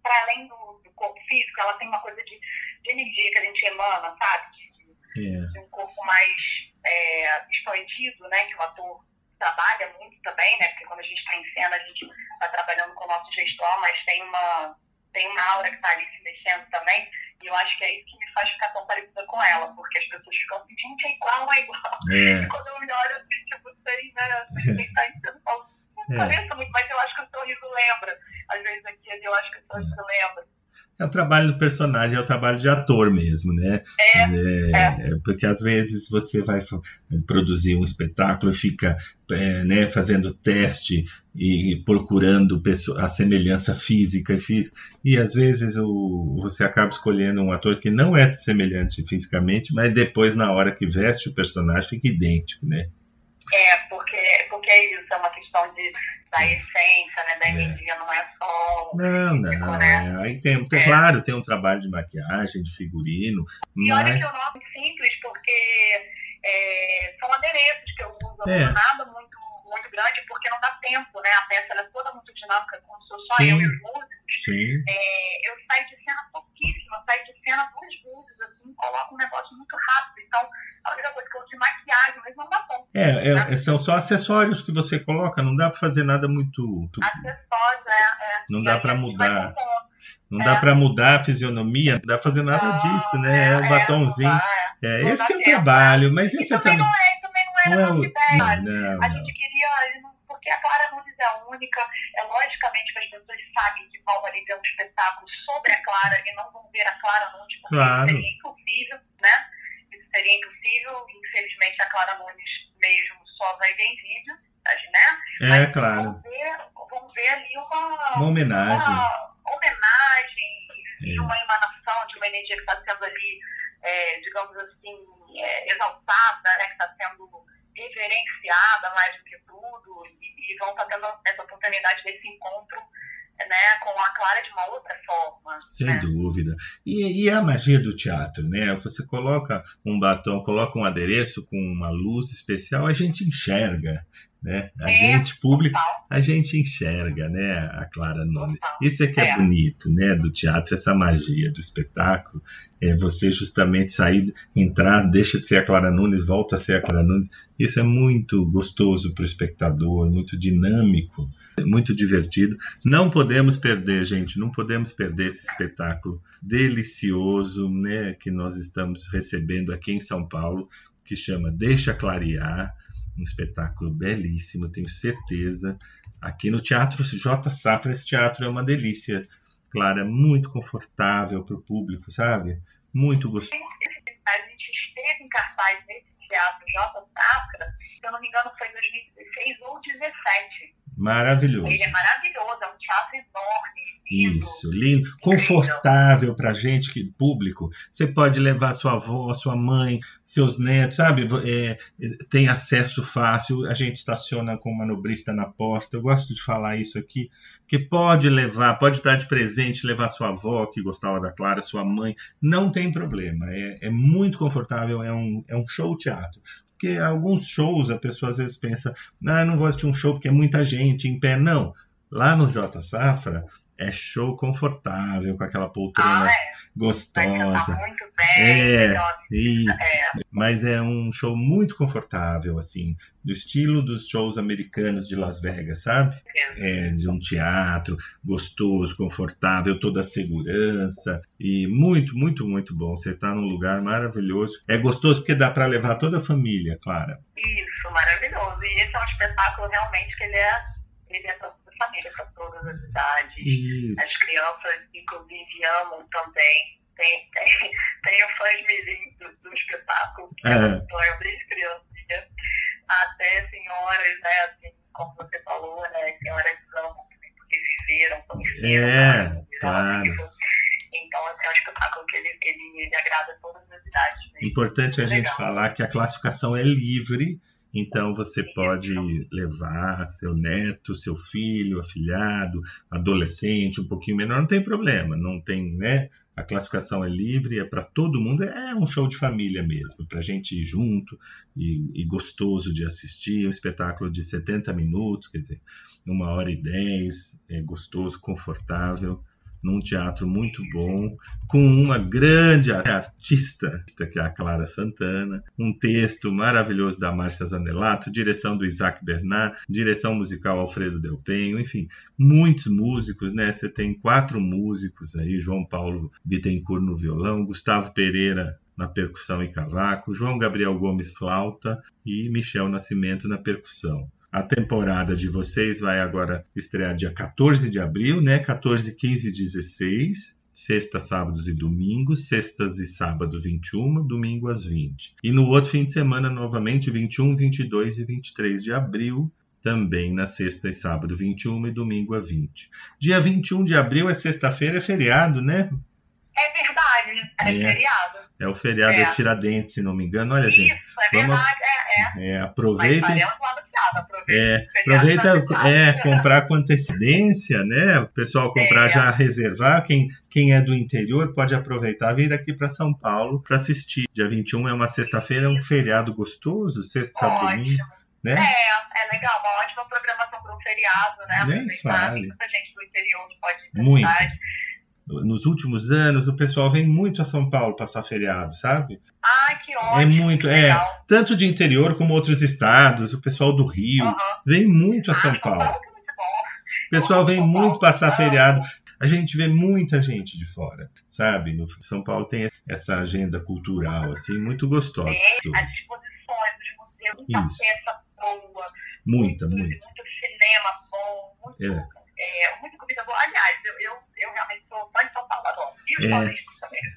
para além do, do, corpo físico, ela tem uma coisa de, de energia que a gente emana, sabe? É. um corpo mais é, expandido, né? Que o ator trabalha muito também, né? Porque quando a gente está em cena, a gente está trabalhando com o nosso gestor, mas tem uma, tem uma aura que está ali se mexendo também. E eu acho que é isso que me faz ficar tão parecida com ela, porque as pessoas ficam assim, gente, é igual, é igual. É. E quando eu me olho, assim, tipo, sei, né? *laughs* Quem está em cena, falo, não é. muito, mas eu acho que o sorriso lembra. Às vezes aqui, eu acho que o sorriso lembra é o trabalho do personagem, é o trabalho de ator mesmo, né? É, é, é. Porque às vezes você vai produzir um espetáculo e fica é, né, fazendo teste e procurando a semelhança física e física, e às vezes o, você acaba escolhendo um ator que não é semelhante fisicamente, mas depois, na hora que veste o personagem, fica idêntico, né? É, porque, porque é isso, é uma questão de da essência, né, da é. energia, não é só. Não, não. Né? Aí tem, tem é. claro, tem um trabalho de maquiagem, de figurino. E mas... olha que eu noto simples, porque é, são adereços que eu uso, é. não nada muito, muito grande, porque não dá tempo, né? A peça é toda muito dinâmica, como sou só Sim. eu e os músicos. Sim. É, eu saio de cena pouquíssimo, eu saio de cena duas músicas, assim, coloca um negócio muito rápido. Então, a única coisa que eu uso de maquiagem, mas não dá bom. É, é, são só acessórios que você coloca, não dá para fazer nada muito. muito- Acessórios, é. é. Não dá aí pra a gente vai mudar. Não dá É. para mudar a fisionomia, não dá pra fazer nada disso, né? É o batonzinho. é. É, esse que é o trabalho, mas esse é também não é, também não era Não é ideia. Não, A gente queria, porque a Clara Nunes é única, é logicamente que as pessoas sabem que vão ali ver um espetáculo sobre a Clara e não vão ver a Clara Nunes, porque Claro. isso seria impossível, né? Isso seria impossível, infelizmente a Clara Nunes mesmo só vai ver em vídeo, né? É, Mas claro. Vão ver, vão ver ali uma, Uma homenagem. uma homenagem e É. uma emanação de uma energia que está sendo ali, é, digamos assim, é, exaltada, né, que está sendo reverenciada mais do que tudo, e, e vão estar tendo essa oportunidade desse encontro né, com a Clara de uma outra forma. Sem né? dúvida. E, e a magia do teatro, né? Você coloca um batom, coloca um adereço com uma luz especial, a gente enxerga, né? A É, gente público, Total, a gente enxerga, né? A Clara Nunes. total. Isso é que é, É. bonito, né? Do teatro, essa magia do espetáculo. É você justamente sair, entrar, deixa de ser a Clara Nunes, volta a ser a Clara Nunes. Isso é muito gostoso para o espectador, muito dinâmico, muito divertido. Não podemos perder, gente, não podemos perder esse espetáculo delicioso, né? Que nós estamos recebendo aqui em São Paulo, que chama Deixa Clarear. Um espetáculo belíssimo, tenho certeza. Aqui no Teatro J. Safra, esse teatro é uma delícia. Clara, muito confortável para o público, sabe? Muito gostoso. A gente esteve em cartaz nesse teatro J. Safra, se eu não me engano foi 2016 ou 2017. Maravilhoso. Ele é maravilhoso, é um teatro enorme, lindo. Isso, lindo, confortável para gente que público. Você pode levar sua avó, sua mãe, seus netos, sabe? É, tem acesso fácil. A gente estaciona com o manobrista na porta. Eu gosto de falar isso aqui, que pode levar, pode dar de presente, levar sua avó que gostava da Clara, sua mãe. Não tem problema. É, é muito confortável. É um, é um show teatro. Porque alguns shows a pessoa às vezes pensa, ah, não vou assistir um show porque é muita gente em pé. Não. Lá no J Safra é show confortável, com aquela poltrona Ah, é. Gostosa. muito bem. É. Isso. É, Mas é um show muito confortável, assim, do estilo dos shows americanos de Las Vegas, sabe? É, de um teatro gostoso, confortável, toda a segurança e muito, muito, muito bom. Você está num lugar maravilhoso. É gostoso porque dá para levar toda a família, Clara. isso, maravilhoso. E esse é um espetáculo realmente que ele é, ele é família, para todas as idades. Isso. As crianças, inclusive, amam também. Tem, tem, *laughs* tem o fãs mirim do, do espetáculo, que É. acompanham desde criancinha até senhoras, né, assim, como você falou, né, senhoras que amam também porque viveram, conheceram, É, né, claro. vivo. Então, assim, é um espetáculo que ele, ele, ele agrada todas as idades. mesmo. Importante a gente Legal. falar que a classificação é livre, então você pode levar seu neto, seu filho, afilhado, adolescente, um pouquinho menor, não tem problema, não tem, né? A classificação é livre, é para todo mundo, é um show de família mesmo, para gente ir junto e, e gostoso de assistir, um espetáculo de 70 minutos, quer dizer, uma hora e dez, é gostoso, confortável, num teatro muito bom, com uma grande artista, que é a Clara Santana, um texto maravilhoso da Márcia Zanelato, direção do Isaac Bernard, direção musical Alfredo Del Penho, enfim, muitos músicos, né? Você tem quatro músicos aí, João Paulo Bittencourt no violão, Gustavo Pereira na percussão e cavaco, João Gabriel Gomes flauta e Michel Nascimento na percussão. A temporada de vocês vai agora estrear dia 14 de abril, né? 14, 15 e 16. Sexta, sábados e domingos, sextas e sábado 21, domingo às 20. E no outro fim de semana, novamente, 21, 22 e 23 de abril, também na sexta e sábado 21 e domingo a 20. Dia 21 de abril é sexta-feira, é feriado, né? É verdade, é, É. feriado. É o feriado É. é Tiradentes, se não me engano. Olha, Isso, gente, é vamos- verdade, é, é. é, aproveitem. aproveita. É, aproveita é, comprar com antecedência, né? O pessoal comprar É. já reservar. Quem, quem é do interior pode aproveitar vir aqui para São Paulo para assistir. Dia 21 é uma sexta-feira, é um feriado gostoso, sexta, sábado, domingo, né? É, é legal, uma ótima programação para um feriado, né? Nem Aproveitar, fale. Muita gente do interior pode ir cidade. Nos últimos anos, o pessoal vem muito a São Paulo passar feriado, sabe? Ai, que ótimo. É muito, é. Tanto de interior como outros estados, o pessoal do Rio vem muito a Ah, São Paulo. que é muito bom. O pessoal vem Paulo. muito passar Ah. feriado. A gente vê muita gente de fora, sabe? No São Paulo tem essa agenda cultural, assim, muito gostosa. Tem as exposições, os museus, muita Isso. peça boa, Muita, muito, muita. muito cinema bom, muito, É. é, muita comida boa. Aliás, eu, eu realmente adoro. E os É. também.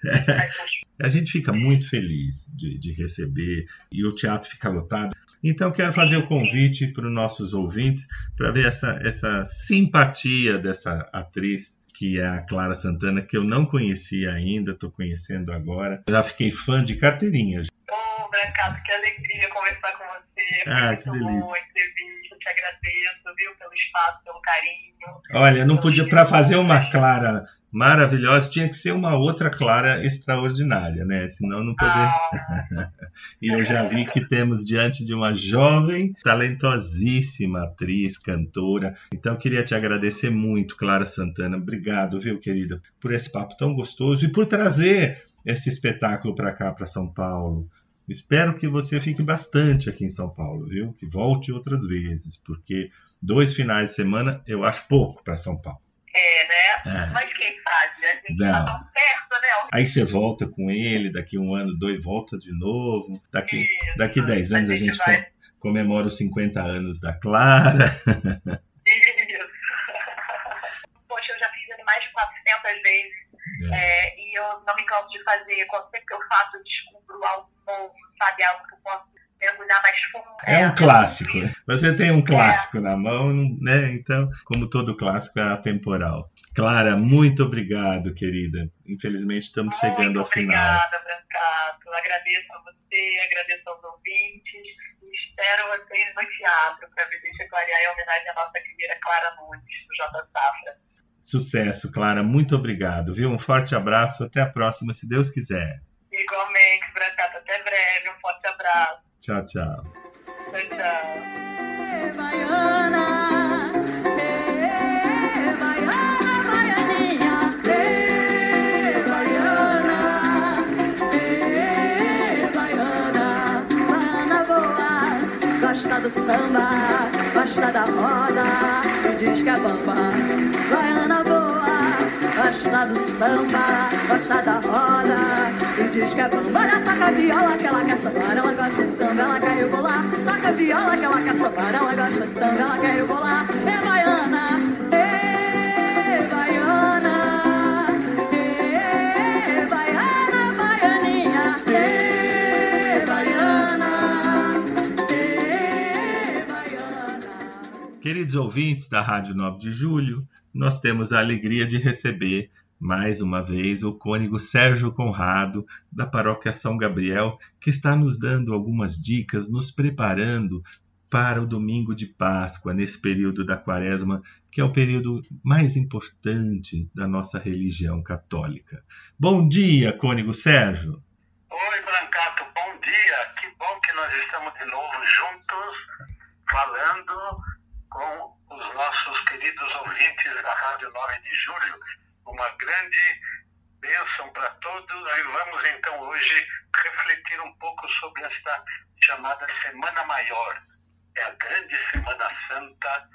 Mas, *laughs* A gente fica muito feliz de, de receber e o teatro fica lotado. Então, quero fazer o convite para os nossos ouvintes para ver essa, essa simpatia dessa atriz que é a Clara Santana, que eu não conhecia ainda, estou conhecendo agora. Já fiquei fã de carteirinha. Ô, Brancato, que alegria conversar com você. Foi Ah, muito que delícia. boa a entrevista. Te agradeço, viu, pelo espaço, pelo carinho. Olha, não podia para fazer uma Clara maravilhosa, tinha que ser uma outra Clara extraordinária, né? Senão não poder. Ah, *laughs* E eu já vi que temos diante de uma jovem, talentosíssima atriz, cantora. Então, eu queria te agradecer muito, Clara Santana. Obrigado, viu, querida, por esse papo tão gostoso e por trazer esse espetáculo para cá, para São Paulo. Espero que você fique bastante aqui em São Paulo, viu? Que volte outras vezes, porque dois finais de semana eu acho pouco para São Paulo. é, né? É. Mas quem sabe? A gente tá tão perto, né? Aí você volta com ele, daqui um ano, dois, volta de novo. Daqui, Isso. daqui 10 anos a gente vai. com- comemora os 50 anos da Clara. *laughs* Isso. Poxa, eu já fiz ele mais de 400 vezes. É. é, e eu não me canso de fazer. Quando sempre que eu faço, eu descubro algo novo, sabe? Algo que eu posso mergulhar mais fundo. É um clássico. Você tem um clássico na mão, né? Então, como todo clássico, é atemporal. Clara, muito obrigado, querida. Infelizmente, estamos chegando Muito ao final. obrigada, Brancato. Agradeço a você, agradeço aos ouvintes. Espero vocês no teatro para ver Deixa Clarear em homenagem à nossa querida Clara Nunes, do J. Safra. Sucesso, Clara. Muito obrigado, viu? Um forte abraço. Até a próxima, se Deus quiser. Igualmente, Brancato, até breve. Um forte abraço. Tchau, tchau. Tchau, tchau. Baiana, baiana, baianinha, eh, baiana, baiana, boa, gosta do samba, gosta da roda, e diz que é bamba. Gosta do samba, gosta da roda, e diz que é bamba. Olha, toca viola que ela quer sambar, ela gosta de samba, ela quer rebolar. Toca viola que ela quer sambar, ela gosta de samba, ela quer rebolar. É baiana, é baiana, é baiana, baianinha, é baiana, é baiana. Queridos ouvintes da Rádio 9 de Julho, nós temos a alegria de receber mais uma vez o cônego Sérgio Conrado, da Paróquia São Gabriel, que está nos dando algumas dicas, nos preparando para o domingo de Páscoa, nesse período da Quaresma, que é o período mais importante da nossa religião católica. Bom dia, cônego Sérgio. Oi, Brancato, bom dia. Que bom que nós estamos de novo juntos, falando com os nossos queridos ouvintes da Rádio 9 de Julho. Uma grande bênção para todos e vamos então hoje refletir um pouco sobre esta chamada Semana Maior. É a grande Semana Santa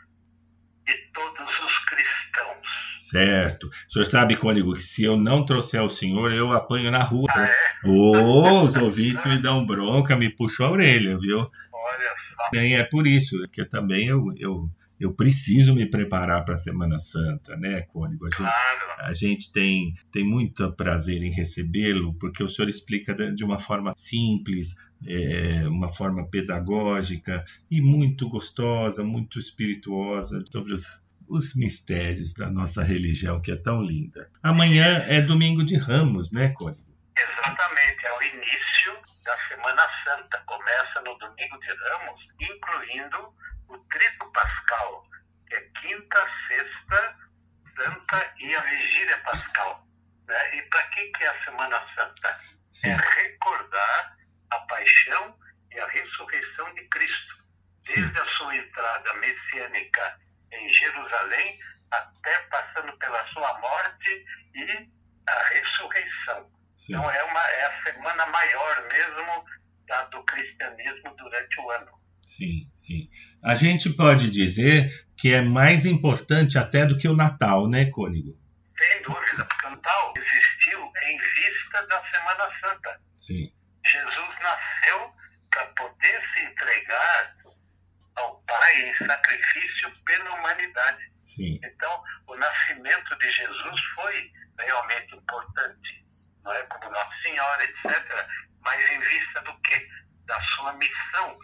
de todos os cristãos. Certo. O senhor sabe, cônego, que se eu não trouxer o senhor, eu apanho na rua. né? Ô, os ouvintes me dão bronca, me puxam a orelha, viu? Olha só. E é por isso que também eu, eu, eu preciso me preparar para a Semana Santa, né, cônego? A gente, Claro. a gente tem, tem muito prazer em recebê-lo, porque o senhor explica de uma forma simples, é, uma forma pedagógica e muito gostosa, muito espirituosa sobre os, os mistérios da nossa religião, que é tão linda. Amanhã é domingo de Ramos, né, cônego? Exatamente, é o início da Semana Santa. Começa no domingo de Ramos, incluindo o Trito Pascal, que é quinta, sexta, santa e a Vigília Pascal. Né? E para que, que é a Semana Santa? Sim. É recordar a paixão e a ressurreição de Cristo. Desde a sua entrada messiânica em Jerusalém até passando pela sua morte e a ressurreição. Sim. Então é, uma, é a semana maior mesmo da, do cristianismo durante o ano. Sim, sim. A gente pode dizer que é mais importante até do que o Natal, né, Cônigo? Sem dúvida, porque o Natal existiu em vista da Semana Santa. Sim. Jesus nasceu para poder se entregar ao Pai em sacrifício pela humanidade. Sim. Então, o nascimento de Jesus foi realmente importante, não é como Nossa Senhora, etc., mas em vista do quê? Da sua missão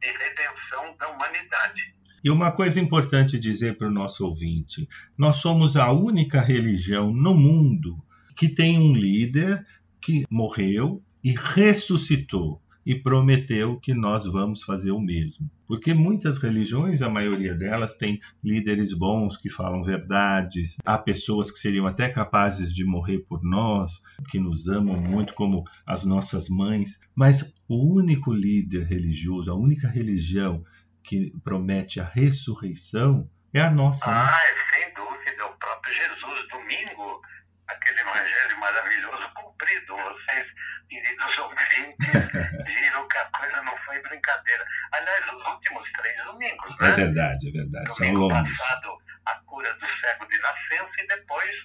de redenção da humanidade. E uma coisa importante dizer para o nosso ouvinte: nós somos a única religião no mundo que tem um líder que morreu e ressuscitou e prometeu que nós vamos fazer o mesmo. Porque muitas religiões, a maioria delas, tem líderes bons que falam verdades, há pessoas que seriam até capazes de morrer por nós, que nos amam muito, como as nossas mães, mas o único líder religioso, a única religião que promete a ressurreição é a nossa. Ah, né? sem dúvida, o próprio Jesus, domingo, aquele evangelho maravilhoso cumprido, vocês queridos ouvintes, *laughs* viram que a coisa não foi brincadeira. Aliás, os últimos três domingos, né? É verdade, é verdade. Domingo São longos. passado, a cura do cego de nascença e depois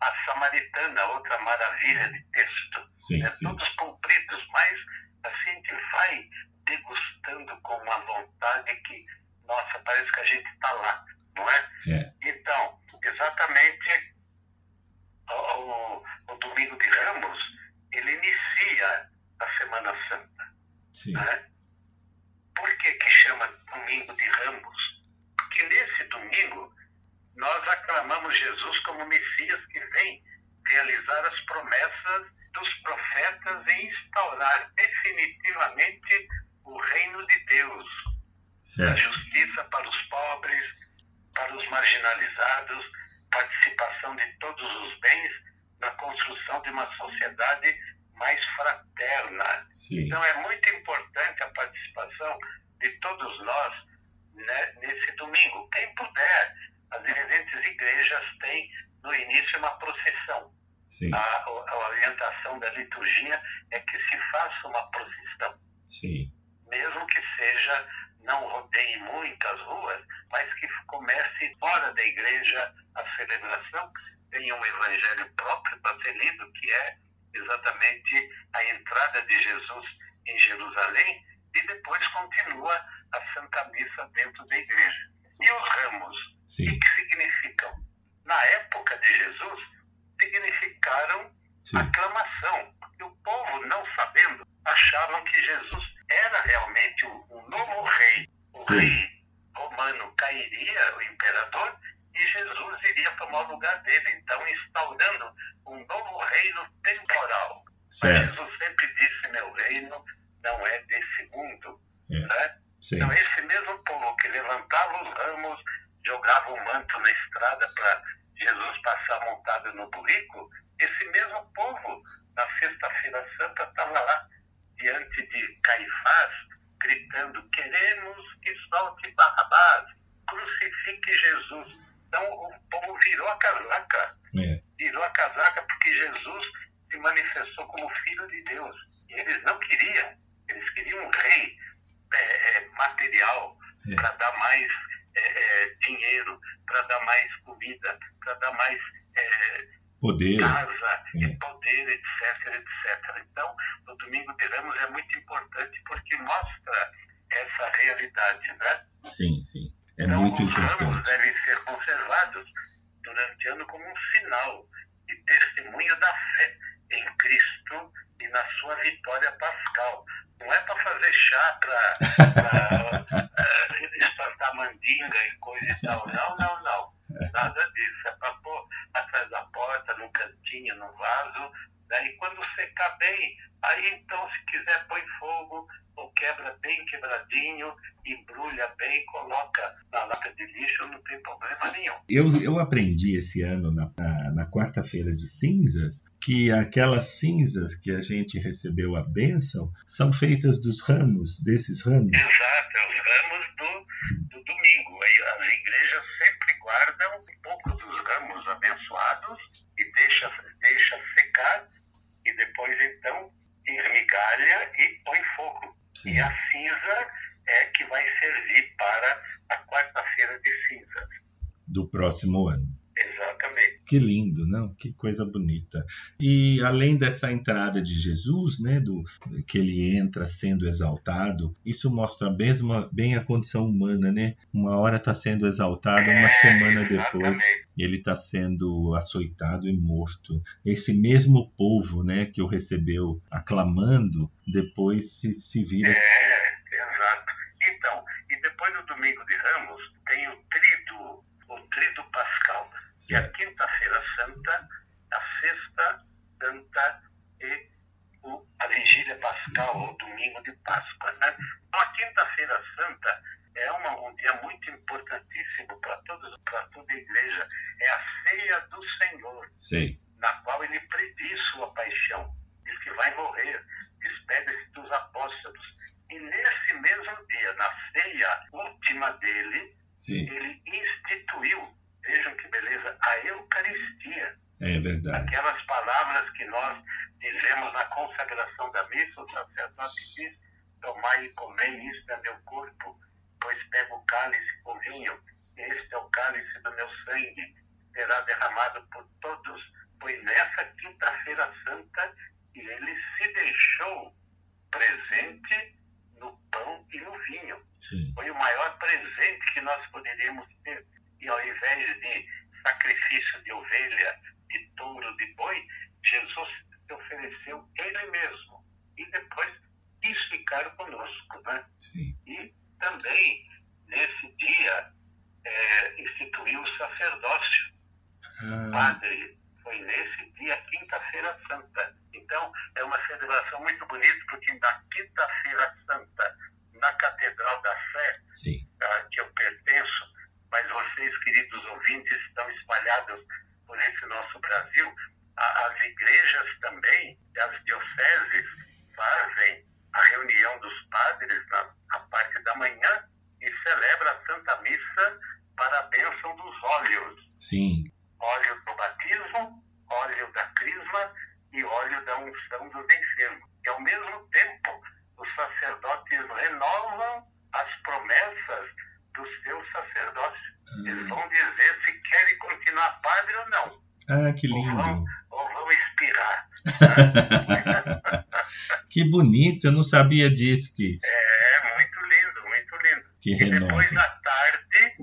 a samaritana, outra maravilha de texto. Sim, é, sim. Todos cumpridos, mas assim a gente vai degustando com uma vontade que, nossa, parece que a gente está lá, não é? é? Então, exatamente o, o, o Domingo de Ramos ele inicia a Semana Santa. Sim. Né? Por que, que chama Domingo de Ramos? Porque nesse domingo nós aclamamos Jesus como Messias que vem realizar as promessas dos profetas e instaurar definitivamente o reino de Deus. Certo. A justiça para os pobres, para os marginalizados, participação de todos os bens na construção de uma sociedade mais fraterna. Sim. Então é muito importante a participação de todos nós né, nesse domingo. Quem puder, as diferentes igrejas têm no início uma procissão. A, a, orientação da liturgia é que se faça uma procissão. Sim. Mesmo que seja, não rodeie muitas ruas, mas que comece fora da igreja a celebração, tem um evangelho próprio para ser lido, que é exatamente a entrada de Jesus em Jerusalém, e depois continua a Santa Missa dentro da igreja. E os ramos, Sim. o que significam? Na época de Jesus, significaram Sim. aclamação, porque o povo, não sabendo, achavam que Jesus era realmente o novo rei, o Sim. rei romano cairia, o imperador, e Jesus iria tomar o lugar dele, então instaurando um novo reino temporal. Certo. Mas Jesus sempre disse: meu reino não é desse mundo. É. Né? Então, esse mesmo povo que levantava os ramos, jogava o manto na estrada para Jesus passar montado no burrico, esse mesmo povo, na Sexta-feira Santa, estava lá diante de Caifás, gritando: queremos que solte Barrabás, crucifique Jesus. Então o povo virou a casaca. É. Virou a casaca porque Jesus se manifestou como filho de Deus. E eles não queriam. Eles queriam um rei é, é material é. para dar mais é, é, dinheiro, para dar mais comida, para dar mais poder, casa e poder, etc, etc. Então, o Domingo de Ramos é muito importante porque mostra essa realidade, né? Sim, sim. É então, muito os importante. ramos devem ser conservados durante o ano como um sinal de testemunho da fé em Cristo e na sua vitória pascal. Não é para fazer chá, para *laughs* espantar mandinga e coisa e tal. Não, não, não. Nada disso. É para pôr atrás da porta, no cantinho, no vaso. Né? E quando secar bem, aí então, se quiser, põe fogo ou quebra bem quebradinho, embrulha bem, coloca na lata de lixo, não tem problema nenhum. Eu, eu aprendi esse ano, na, na, na quarta-feira de cinzas, que aquelas cinzas que a gente recebeu a bênção são feitas dos ramos, desses ramos. Exato, os ramos do, do domingo. Aí as igrejas sempre guardam um pouco do Sim. E a cinza é que vai servir para a quarta-feira de cinzas. Do próximo ano. Que lindo, não? Que coisa bonita. E além dessa entrada de Jesus, né, do que ele entra sendo exaltado, isso mostra mesmo bem a condição humana, né? Uma hora está sendo exaltado, uma semana depois ele está sendo açoitado e morto. Esse mesmo povo, né, que o recebeu aclamando, depois se, se vira. É, exato. Então, e depois do domingo de Ramos, tem o trido, o trido pascal, é a quinta-feira santa, a sexta santa e o, a vigília pascal, ou domingo de Páscoa. Né? Então, a quinta-feira santa é uma, um dia muito importantíssimo para todos, para toda a igreja. É a ceia do Senhor Sei. na qual ele prediz sua paixão, diz que vai morrer, despede-se dos apóstolos. E nesse mesmo dia, na ceia última dele, Sim, ele instituiu, vejam que beleza, a Eucaristia. é verdade. Aquelas palavras que nós dizemos na consagração da missa, o sacerdote diz, tomai e comei, isto é meu corpo, pois pego o cálice com vinho, este é o cálice do meu sangue, será derramado por todos, pois nessa quinta-feira santa ele se deixou presente no pão e no vinho Sim, foi o maior presente que nós poderíamos ter. E ao invés de sacrifício de ovelha, de touro, de boi, Jesus se ofereceu ele mesmo. E depois quis ficar conosco. Né? sim. E também, nesse dia, é, instituiu o sacerdócio Ah, padre. Foi nesse dia, quinta-feira santa. Então, é uma celebração muito bonita, porque na quinta-feira santa, na Catedral da Fé, sim, a que eu pertenço, mas vocês, queridos ouvintes, estão espalhados por esse nosso Brasil, as igrejas também, as dioceses, fazem a reunião dos padres na, na parte da manhã e celebra a Santa Missa para a bênção dos óleos sim. óleo do batismo, óleo da crisma e óleo da unção dos enfermos. E ao mesmo tempo, os sacerdotes renovam as promessas do seu sacerdócio. Eles vão dizer se querem continuar padre ou não, Ah, que ou vão, lindo. ou vão espirrar. *laughs* que bonito, eu não sabia disso que, É muito lindo, muito lindo. que E depois renova. à tarde,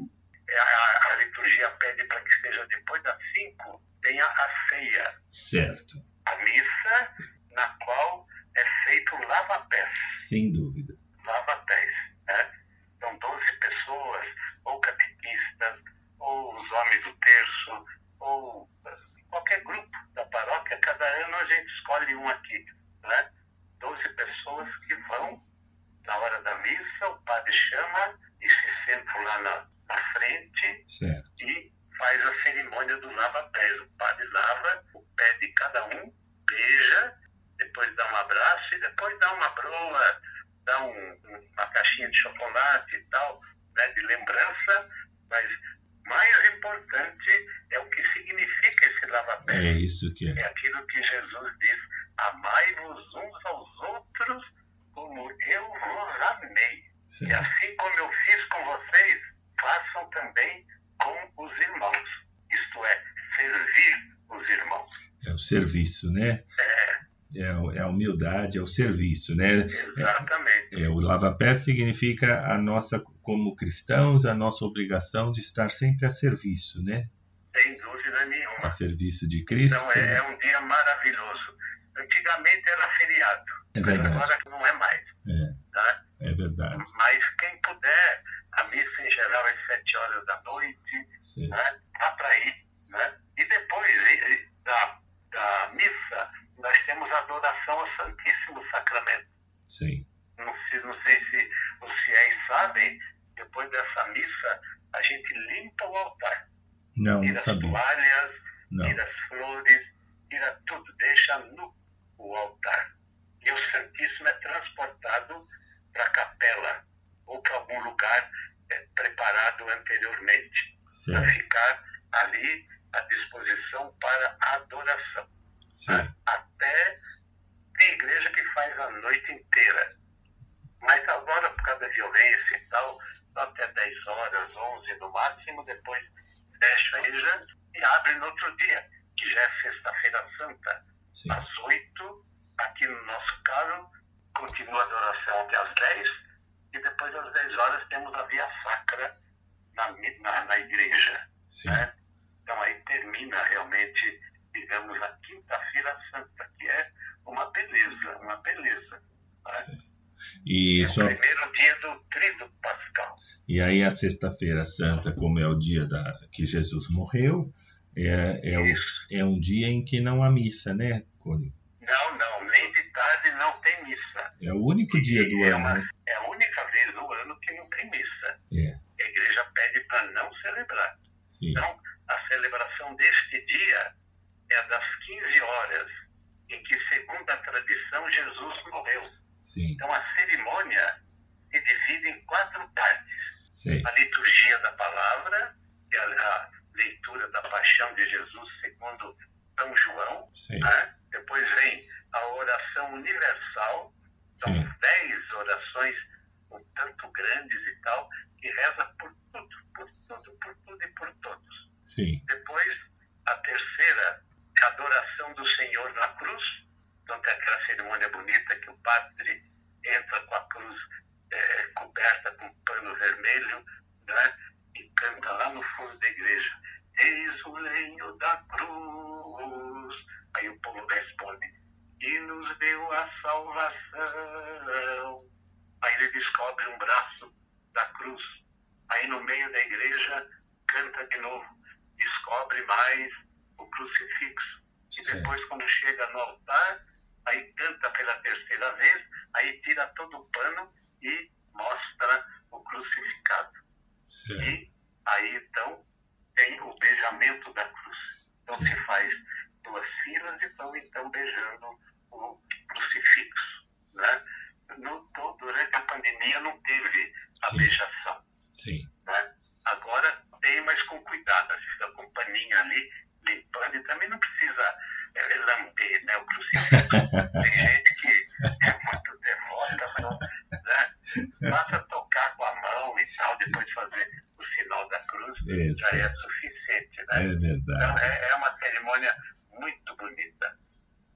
é, a, a liturgia pede para que seja depois das cinco, tenha a ceia. Certo, a missa na qual é feito o lava-pés. sem dúvida. Lava-pés. Né? São 12 pessoas, ou catequistas, ou os homens do terço, ou eh, qualquer grupo da paróquia. Cada ano a gente escolhe um aqui. Né? 12 pessoas que vão na hora da missa, o padre chama e se sentam lá na, na frente Certo. e faz a cerimônia do lava-pés. O padre lava o pé de cada um, beija, depois dá um abraço e depois dá uma broa, dá um- um- uma caixinha de chocolate e tal, né, de lembrança, mas mais importante é o que significa esse É lava-pés. isso que é. É aquilo que Jesus diz: amai-vos uns aos outros como eu vos amei. E Certo. assim como eu fiz com vocês, façam também com os irmãos. Isto é, servir os irmãos. É o serviço, né? É, o- é a humildade, é o serviço, né? Exatamente. É, o lava-pés significa a nossa, como cristãos, a nossa obrigação de estar sempre a serviço, né? Sem dúvida A nenhuma. serviço de Cristo. Então é, é um dia maravilhoso. Antigamente era feriado, É verdade. agora não é mais. né? É verdade. Mas quem puder, a missa em geral é às sete horas da noite, Certo. né? dá para ir. Né? E depois e- e da, da missa, nós temos a adoração ao Santíssimo Sacramento. Sim. Não sei, não sei se os fiéis sabem, depois dessa missa, a gente limpa o altar. Não, Tira não as sabia. toalhas, Não. tira as flores, tira tudo, deixa nu o altar. E o Santíssimo é transportado para a capela ou para algum lugar eh, preparado anteriormente, para Certo. ficar ali à disposição para a adoração. Certo. Até tem igreja que faz a noite inteira. Mas agora, por causa da violência e tal, só até 10 horas, 11 no máximo, depois fecha igreja e abre no outro dia, que já é Sexta-feira Santa, Sim. às 8, aqui no nosso caso, continua a adoração até às 10, e depois às 10 horas temos a via sacra na, na, na igreja. Né? Então aí termina realmente, digamos, a quinta-feira santa, que é uma beleza, uma beleza. né? E, É só, o primeiro dia do tríduo pascal. e aí a Sexta-feira Santa, como é o dia da, que Jesus morreu, é, é, o- é um dia em que não há missa, né, Cone? Não, não, nem de tarde não tem missa. É o único dia do é, ano, uma- né? é a única vez no ano que não tem missa. É, A igreja pede para não celebrar. sim, Então, a celebração deste dia é das 15 horas, em que, segundo a tradição, Jesus morreu. Sim, Então, a cerimônia se divide em quatro partes. sei, A liturgia da palavra, que é a, leitura da paixão de Jesus segundo São João. né? Depois vem a oração universal, são sim, dez orações um tanto grandes e tal, que reza por tudo, por tudo, por tudo e por todos. sim, Depois, a terceira, é a adoração do Senhor na cruz. Então, tem aquela cerimônia bonita que o padre entra com a cruz eh, coberta com pano vermelho né? e canta lá no fundo da igreja: Eis o lenho da cruz. Aí o povo responde: E nos deu a salvação. Aí ele descobre um braço da cruz. Aí no meio da igreja canta de novo descobre mais o crucifixo. E depois, quando chega no altar, aí canta pela terceira vez, aí tira todo o pano e mostra o crucificado. certo, E aí, então, tem o beijamento da cruz. Então, se faz duas filas e estão, então, beijando o crucifixo. Né? No, durante a pandemia não teve a Sim. beijação sim, né? Agora tem, mas com cuidado, fica com um paninho ali, limpando, e também não precisa é, lamber né, o crucifixo. tem gente que é muito devota, mas né? basta tocar com a mão e tal, depois fazer o sinal da cruz, Isso. já é suficiente. Né? é Então, verdade, é, é uma cerimônia muito bonita.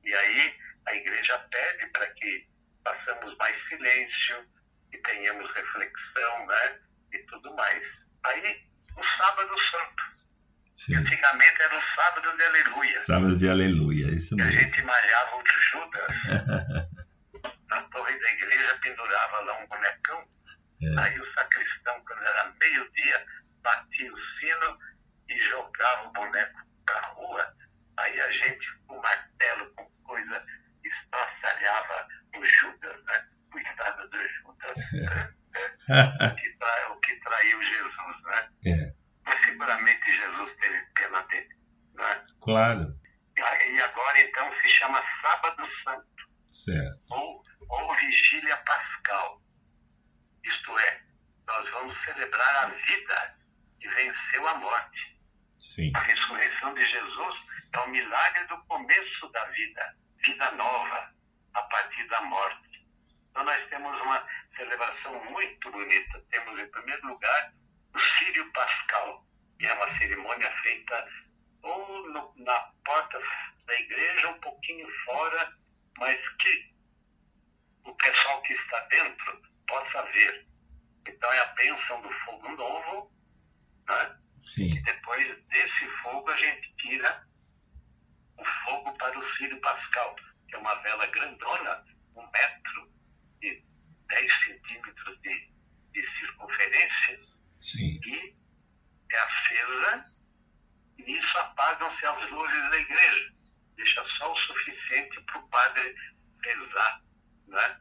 E aí a igreja pede para que façamos mais silêncio, que tenhamos reflexão, né? E tudo mais. Aí, o sábado santo. Sim, Antigamente era o sábado de aleluia. sábado de aleluia, isso Que a mesmo, gente malhava o Judas. *laughs* Na torre da igreja pendurava lá um bonecão. É. Aí o sacristão, quando era meio-dia, batia o sino e jogava o boneco pra rua. Aí a gente, com martelo, com coisa, estraçalhava o Judas, né? Coitado do Judas, *laughs* o que, tra- o que traiu Jesus, né? É. Seguramente Jesus teve pena dele, né? claro, E agora, então, se chama Sábado Santo certo, ou, ou vigília pascal. Isto é, nós vamos celebrar a vida que venceu a morte. sim, A ressurreição de Jesus é o milagre do começo da vida, vida nova, a partir da morte. Então nós temos uma celebração muito bonita. Temos, em primeiro lugar, o Sírio Pascal, é uma cerimônia feita ou no- na porta da igreja, um pouquinho fora, mas que o pessoal que está dentro possa ver. Então é a bênção do fogo novo, né? sim, E depois desse fogo a gente tira o fogo para o Círio Pascal, que é uma vela grandona, um metro e 10 centímetros de, de circunferência, sim, e é acesa, e nisso apagam-se as luzes da igreja. Deixa só o suficiente para o padre rezar. Né?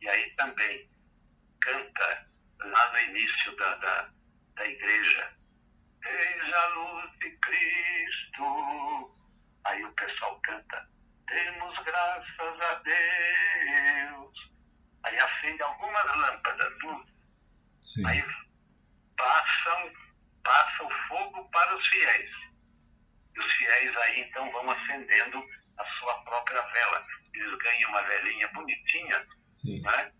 E aí também canta lá no início da, da, da igreja. Eis a luz de Cristo. Aí o pessoal canta. Demos graças a Deus. Aí acende algumas lâmpadas, luz. sim, Aí passam, passa o fogo para os fiéis. E os fiéis aí então vão acendendo a sua própria vela. Eles ganham uma velinha bonitinha, sim, né?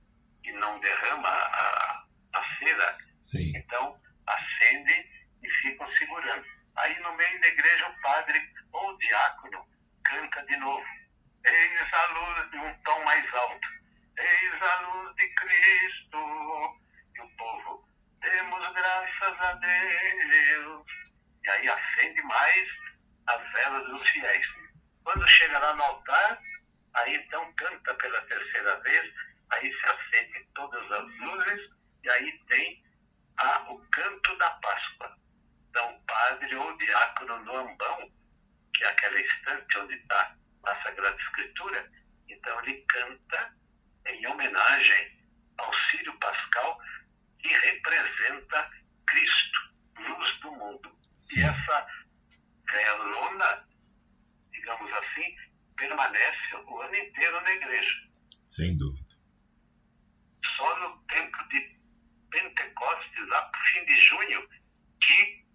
e não derrama a, a cera, Sim. então acende e ficam segurando. Aí no meio da igreja o padre ou o diácono canta de novo. Eis a luz de um tom mais alto. Graças a Deus. E aí acende mais as velas dos fiéis. Quando chega lá no altar, aí então canta pela terceira vez, aí se acende todas as luzes e aí tem a, o canto da Páscoa. Então, o padre ou o diácono no ambão, que é aquela estante onde está a Sagrada Escritura, então ele canta em homenagem ao Sírio Pascal, que representa Cristo, luz do mundo. Sim. E essa velona, digamos assim, permanece o ano inteiro na igreja. Sem dúvida. Só no tempo de Pentecostes, lá pro fim de junho, que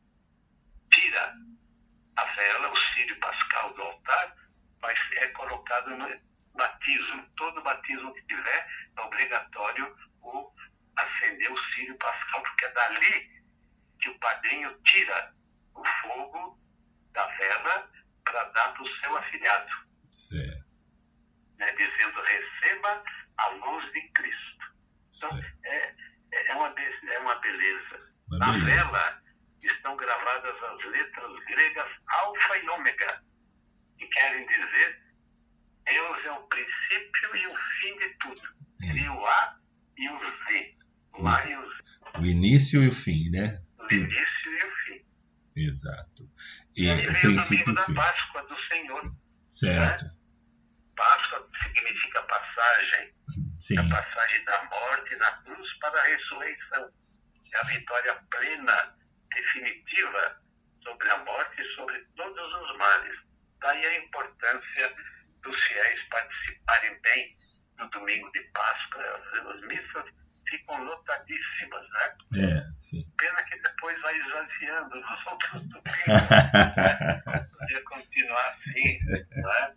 tira a vela, o Sírio Pascal do altar, mas é colocado no batismo. Todo batismo que tiver é obrigatório o acender o Sírio Pascal, porque é dali que o padrinho tira o fogo da vela para dar para o seu afilhado, Certo. né, dizendo receba a luz de Cristo. Então, é, é, uma, é uma beleza. Uma Na beleza. vela estão gravadas as letras gregas alfa e ômega, que querem dizer Deus é o princípio e o fim de tudo. Seria o A e o Z. O A e o Z. O início e o fim, né? Início e o fim. Exato. E E aí o vem o princípio da. Páscoa do Senhor. Certo. Páscoa significa passagem, Sim. a passagem da morte na cruz para a ressurreição. É a vitória plena, definitiva sobre a morte e sobre todos os males. Daí a importância dos fiéis participarem bem no domingo de Páscoa. As missas ficam lotadíssimas, né? É, sim. Pena que depois vai esvaziando os outros domingos. Podia continuar assim, né?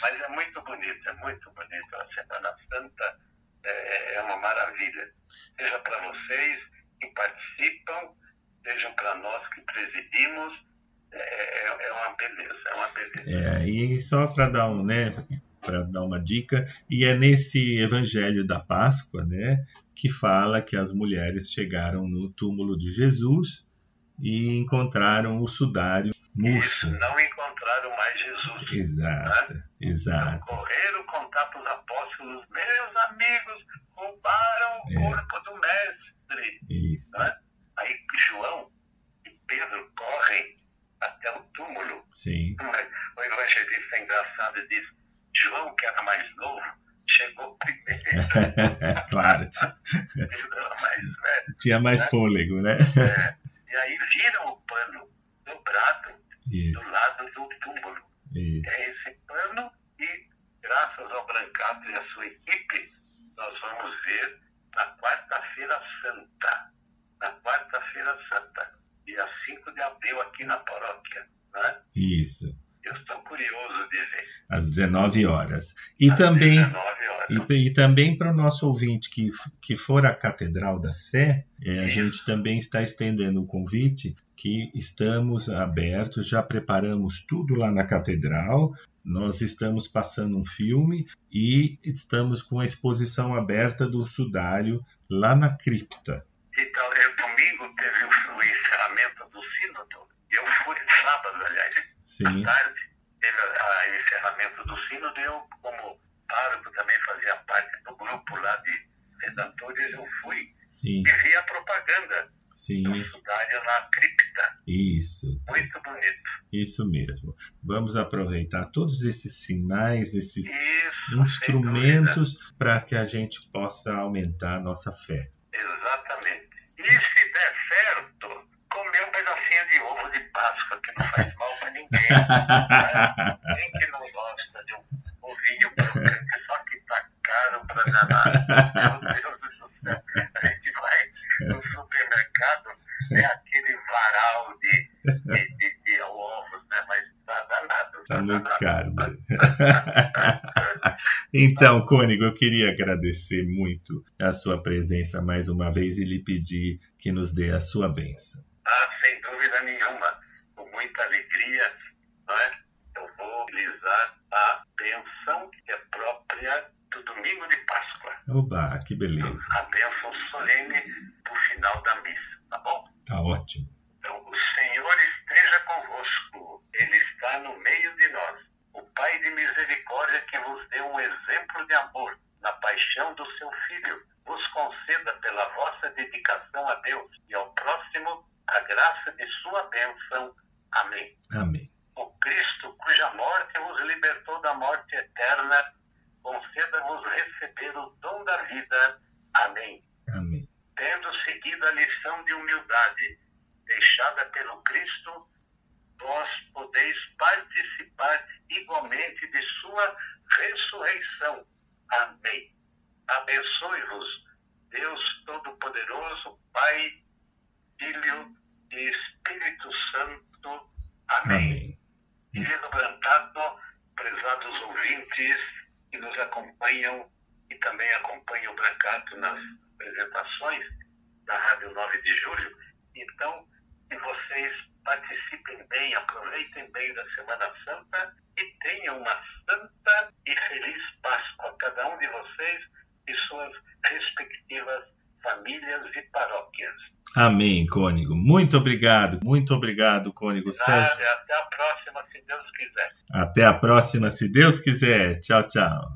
Mas é muito bonito, é muito bonito. A Semana Santa é, é uma maravilha. Seja para vocês que participam, seja para nós que presidimos, é, é- é uma beleza, é uma beleza. É, e só para dar um, né, para dar uma dica, e é nesse Evangelho da Páscoa, né, que fala que as mulheres chegaram no túmulo de Jesus e encontraram o sudário murcho. Isso, não encontraram mais Jesus. Exato, exato. Correram contar para os apóstolos, meus amigos, roubaram o É. corpo do mestre. Isso, né? Aí João e Pedro correm até o túmulo. sim. O evangelista engraçado diz: João, que era mais novo, chegou primeiro. *laughs* claro, mais velho. tinha mais fôlego, né? E aí viram o pano dobrado Isso, do lado do túmulo. isso. É esse pano e, graças ao Brancato e à sua equipe, nós vamos ver na quarta-feira santa. Na quarta-feira santa, dia 5 de abril, aqui na paróquia. Né? Isso, Eu estou curioso de ver. às 19 horas. E Às também 19 horas. E, e também para o nosso ouvinte que, que for à Catedral da Sé, é, a gente também está estendendo o convite que estamos abertos, já preparamos tudo lá na Catedral, nós estamos passando um filme e estamos com a exposição aberta do sudário lá na cripta. Então, eu, domingo teve o, o encerramento do sínodo. Eu fui, sábado, aliás, Sim, à tarde, teve o encerramento do sínodo. Eu, como pároco, também fazia parte do grupo lá de redantores. Eu fui sim, e vi a propaganda do sim, sudário na cripta. isso, Muito bonito. isso mesmo. Vamos aproveitar todos esses sinais, esses Isso, instrumentos para que a gente possa aumentar a nossa fé. Exatamente. E se der certo, comer um pedacinho de ovo Páscoa, que não faz mal para ninguém. né? *laughs* Quem que não gosta de um ovinho crocante, só que tá caro pra danar. Meu Deus do céu. A gente vai no supermercado, é aquele varal de, de, de, de ovos, né? Mas tá danado. Tá muito caro. *laughs* Então, Cônigo, eu queria agradecer muito a sua presença mais uma vez e lhe pedir que nos dê a sua bênção. Ah, sem dúvida nenhuma. Muita alegria, é? eu vou utilizar a benção que é própria do domingo de Páscoa. Oba, que beleza. A bênção solene do final da missa, tá bom? Tá ótimo. Então, o Senhor esteja convosco, Ele está no meio de nós. O Pai de misericórdia que vos deu um exemplo de amor na paixão do seu Filho, vos conceda pela vossa dedicação a Deus e ao próximo a graça de sua bênção. Amém. Amém. O Cristo, cuja morte vos libertou da morte eterna, conceda-vos receber o dom da vida. Amém. Amém. Tendo seguido a lição de humildade deixada pelo Cristo, vós podeis participar igualmente de sua ressurreição. Amém. Abençoe-vos, Deus Todo-Poderoso, Pai, Filho e Espírito Santo. Amém. Amém. Querido Brancato, prezados ouvintes que nos acompanham e também acompanham o Brancato nas apresentações da Rádio 9 de Julho, então, que vocês participem bem, aproveitem bem da Semana Santa e tenham uma santa e feliz Páscoa, cada um de vocês e suas respectivas famílias e paróquias. Cônigo. Muito obrigado, muito obrigado, Cônigo Sérgio. Até a próxima, se Deus quiser. Até a próxima, se Deus quiser. Tchau. Tchau.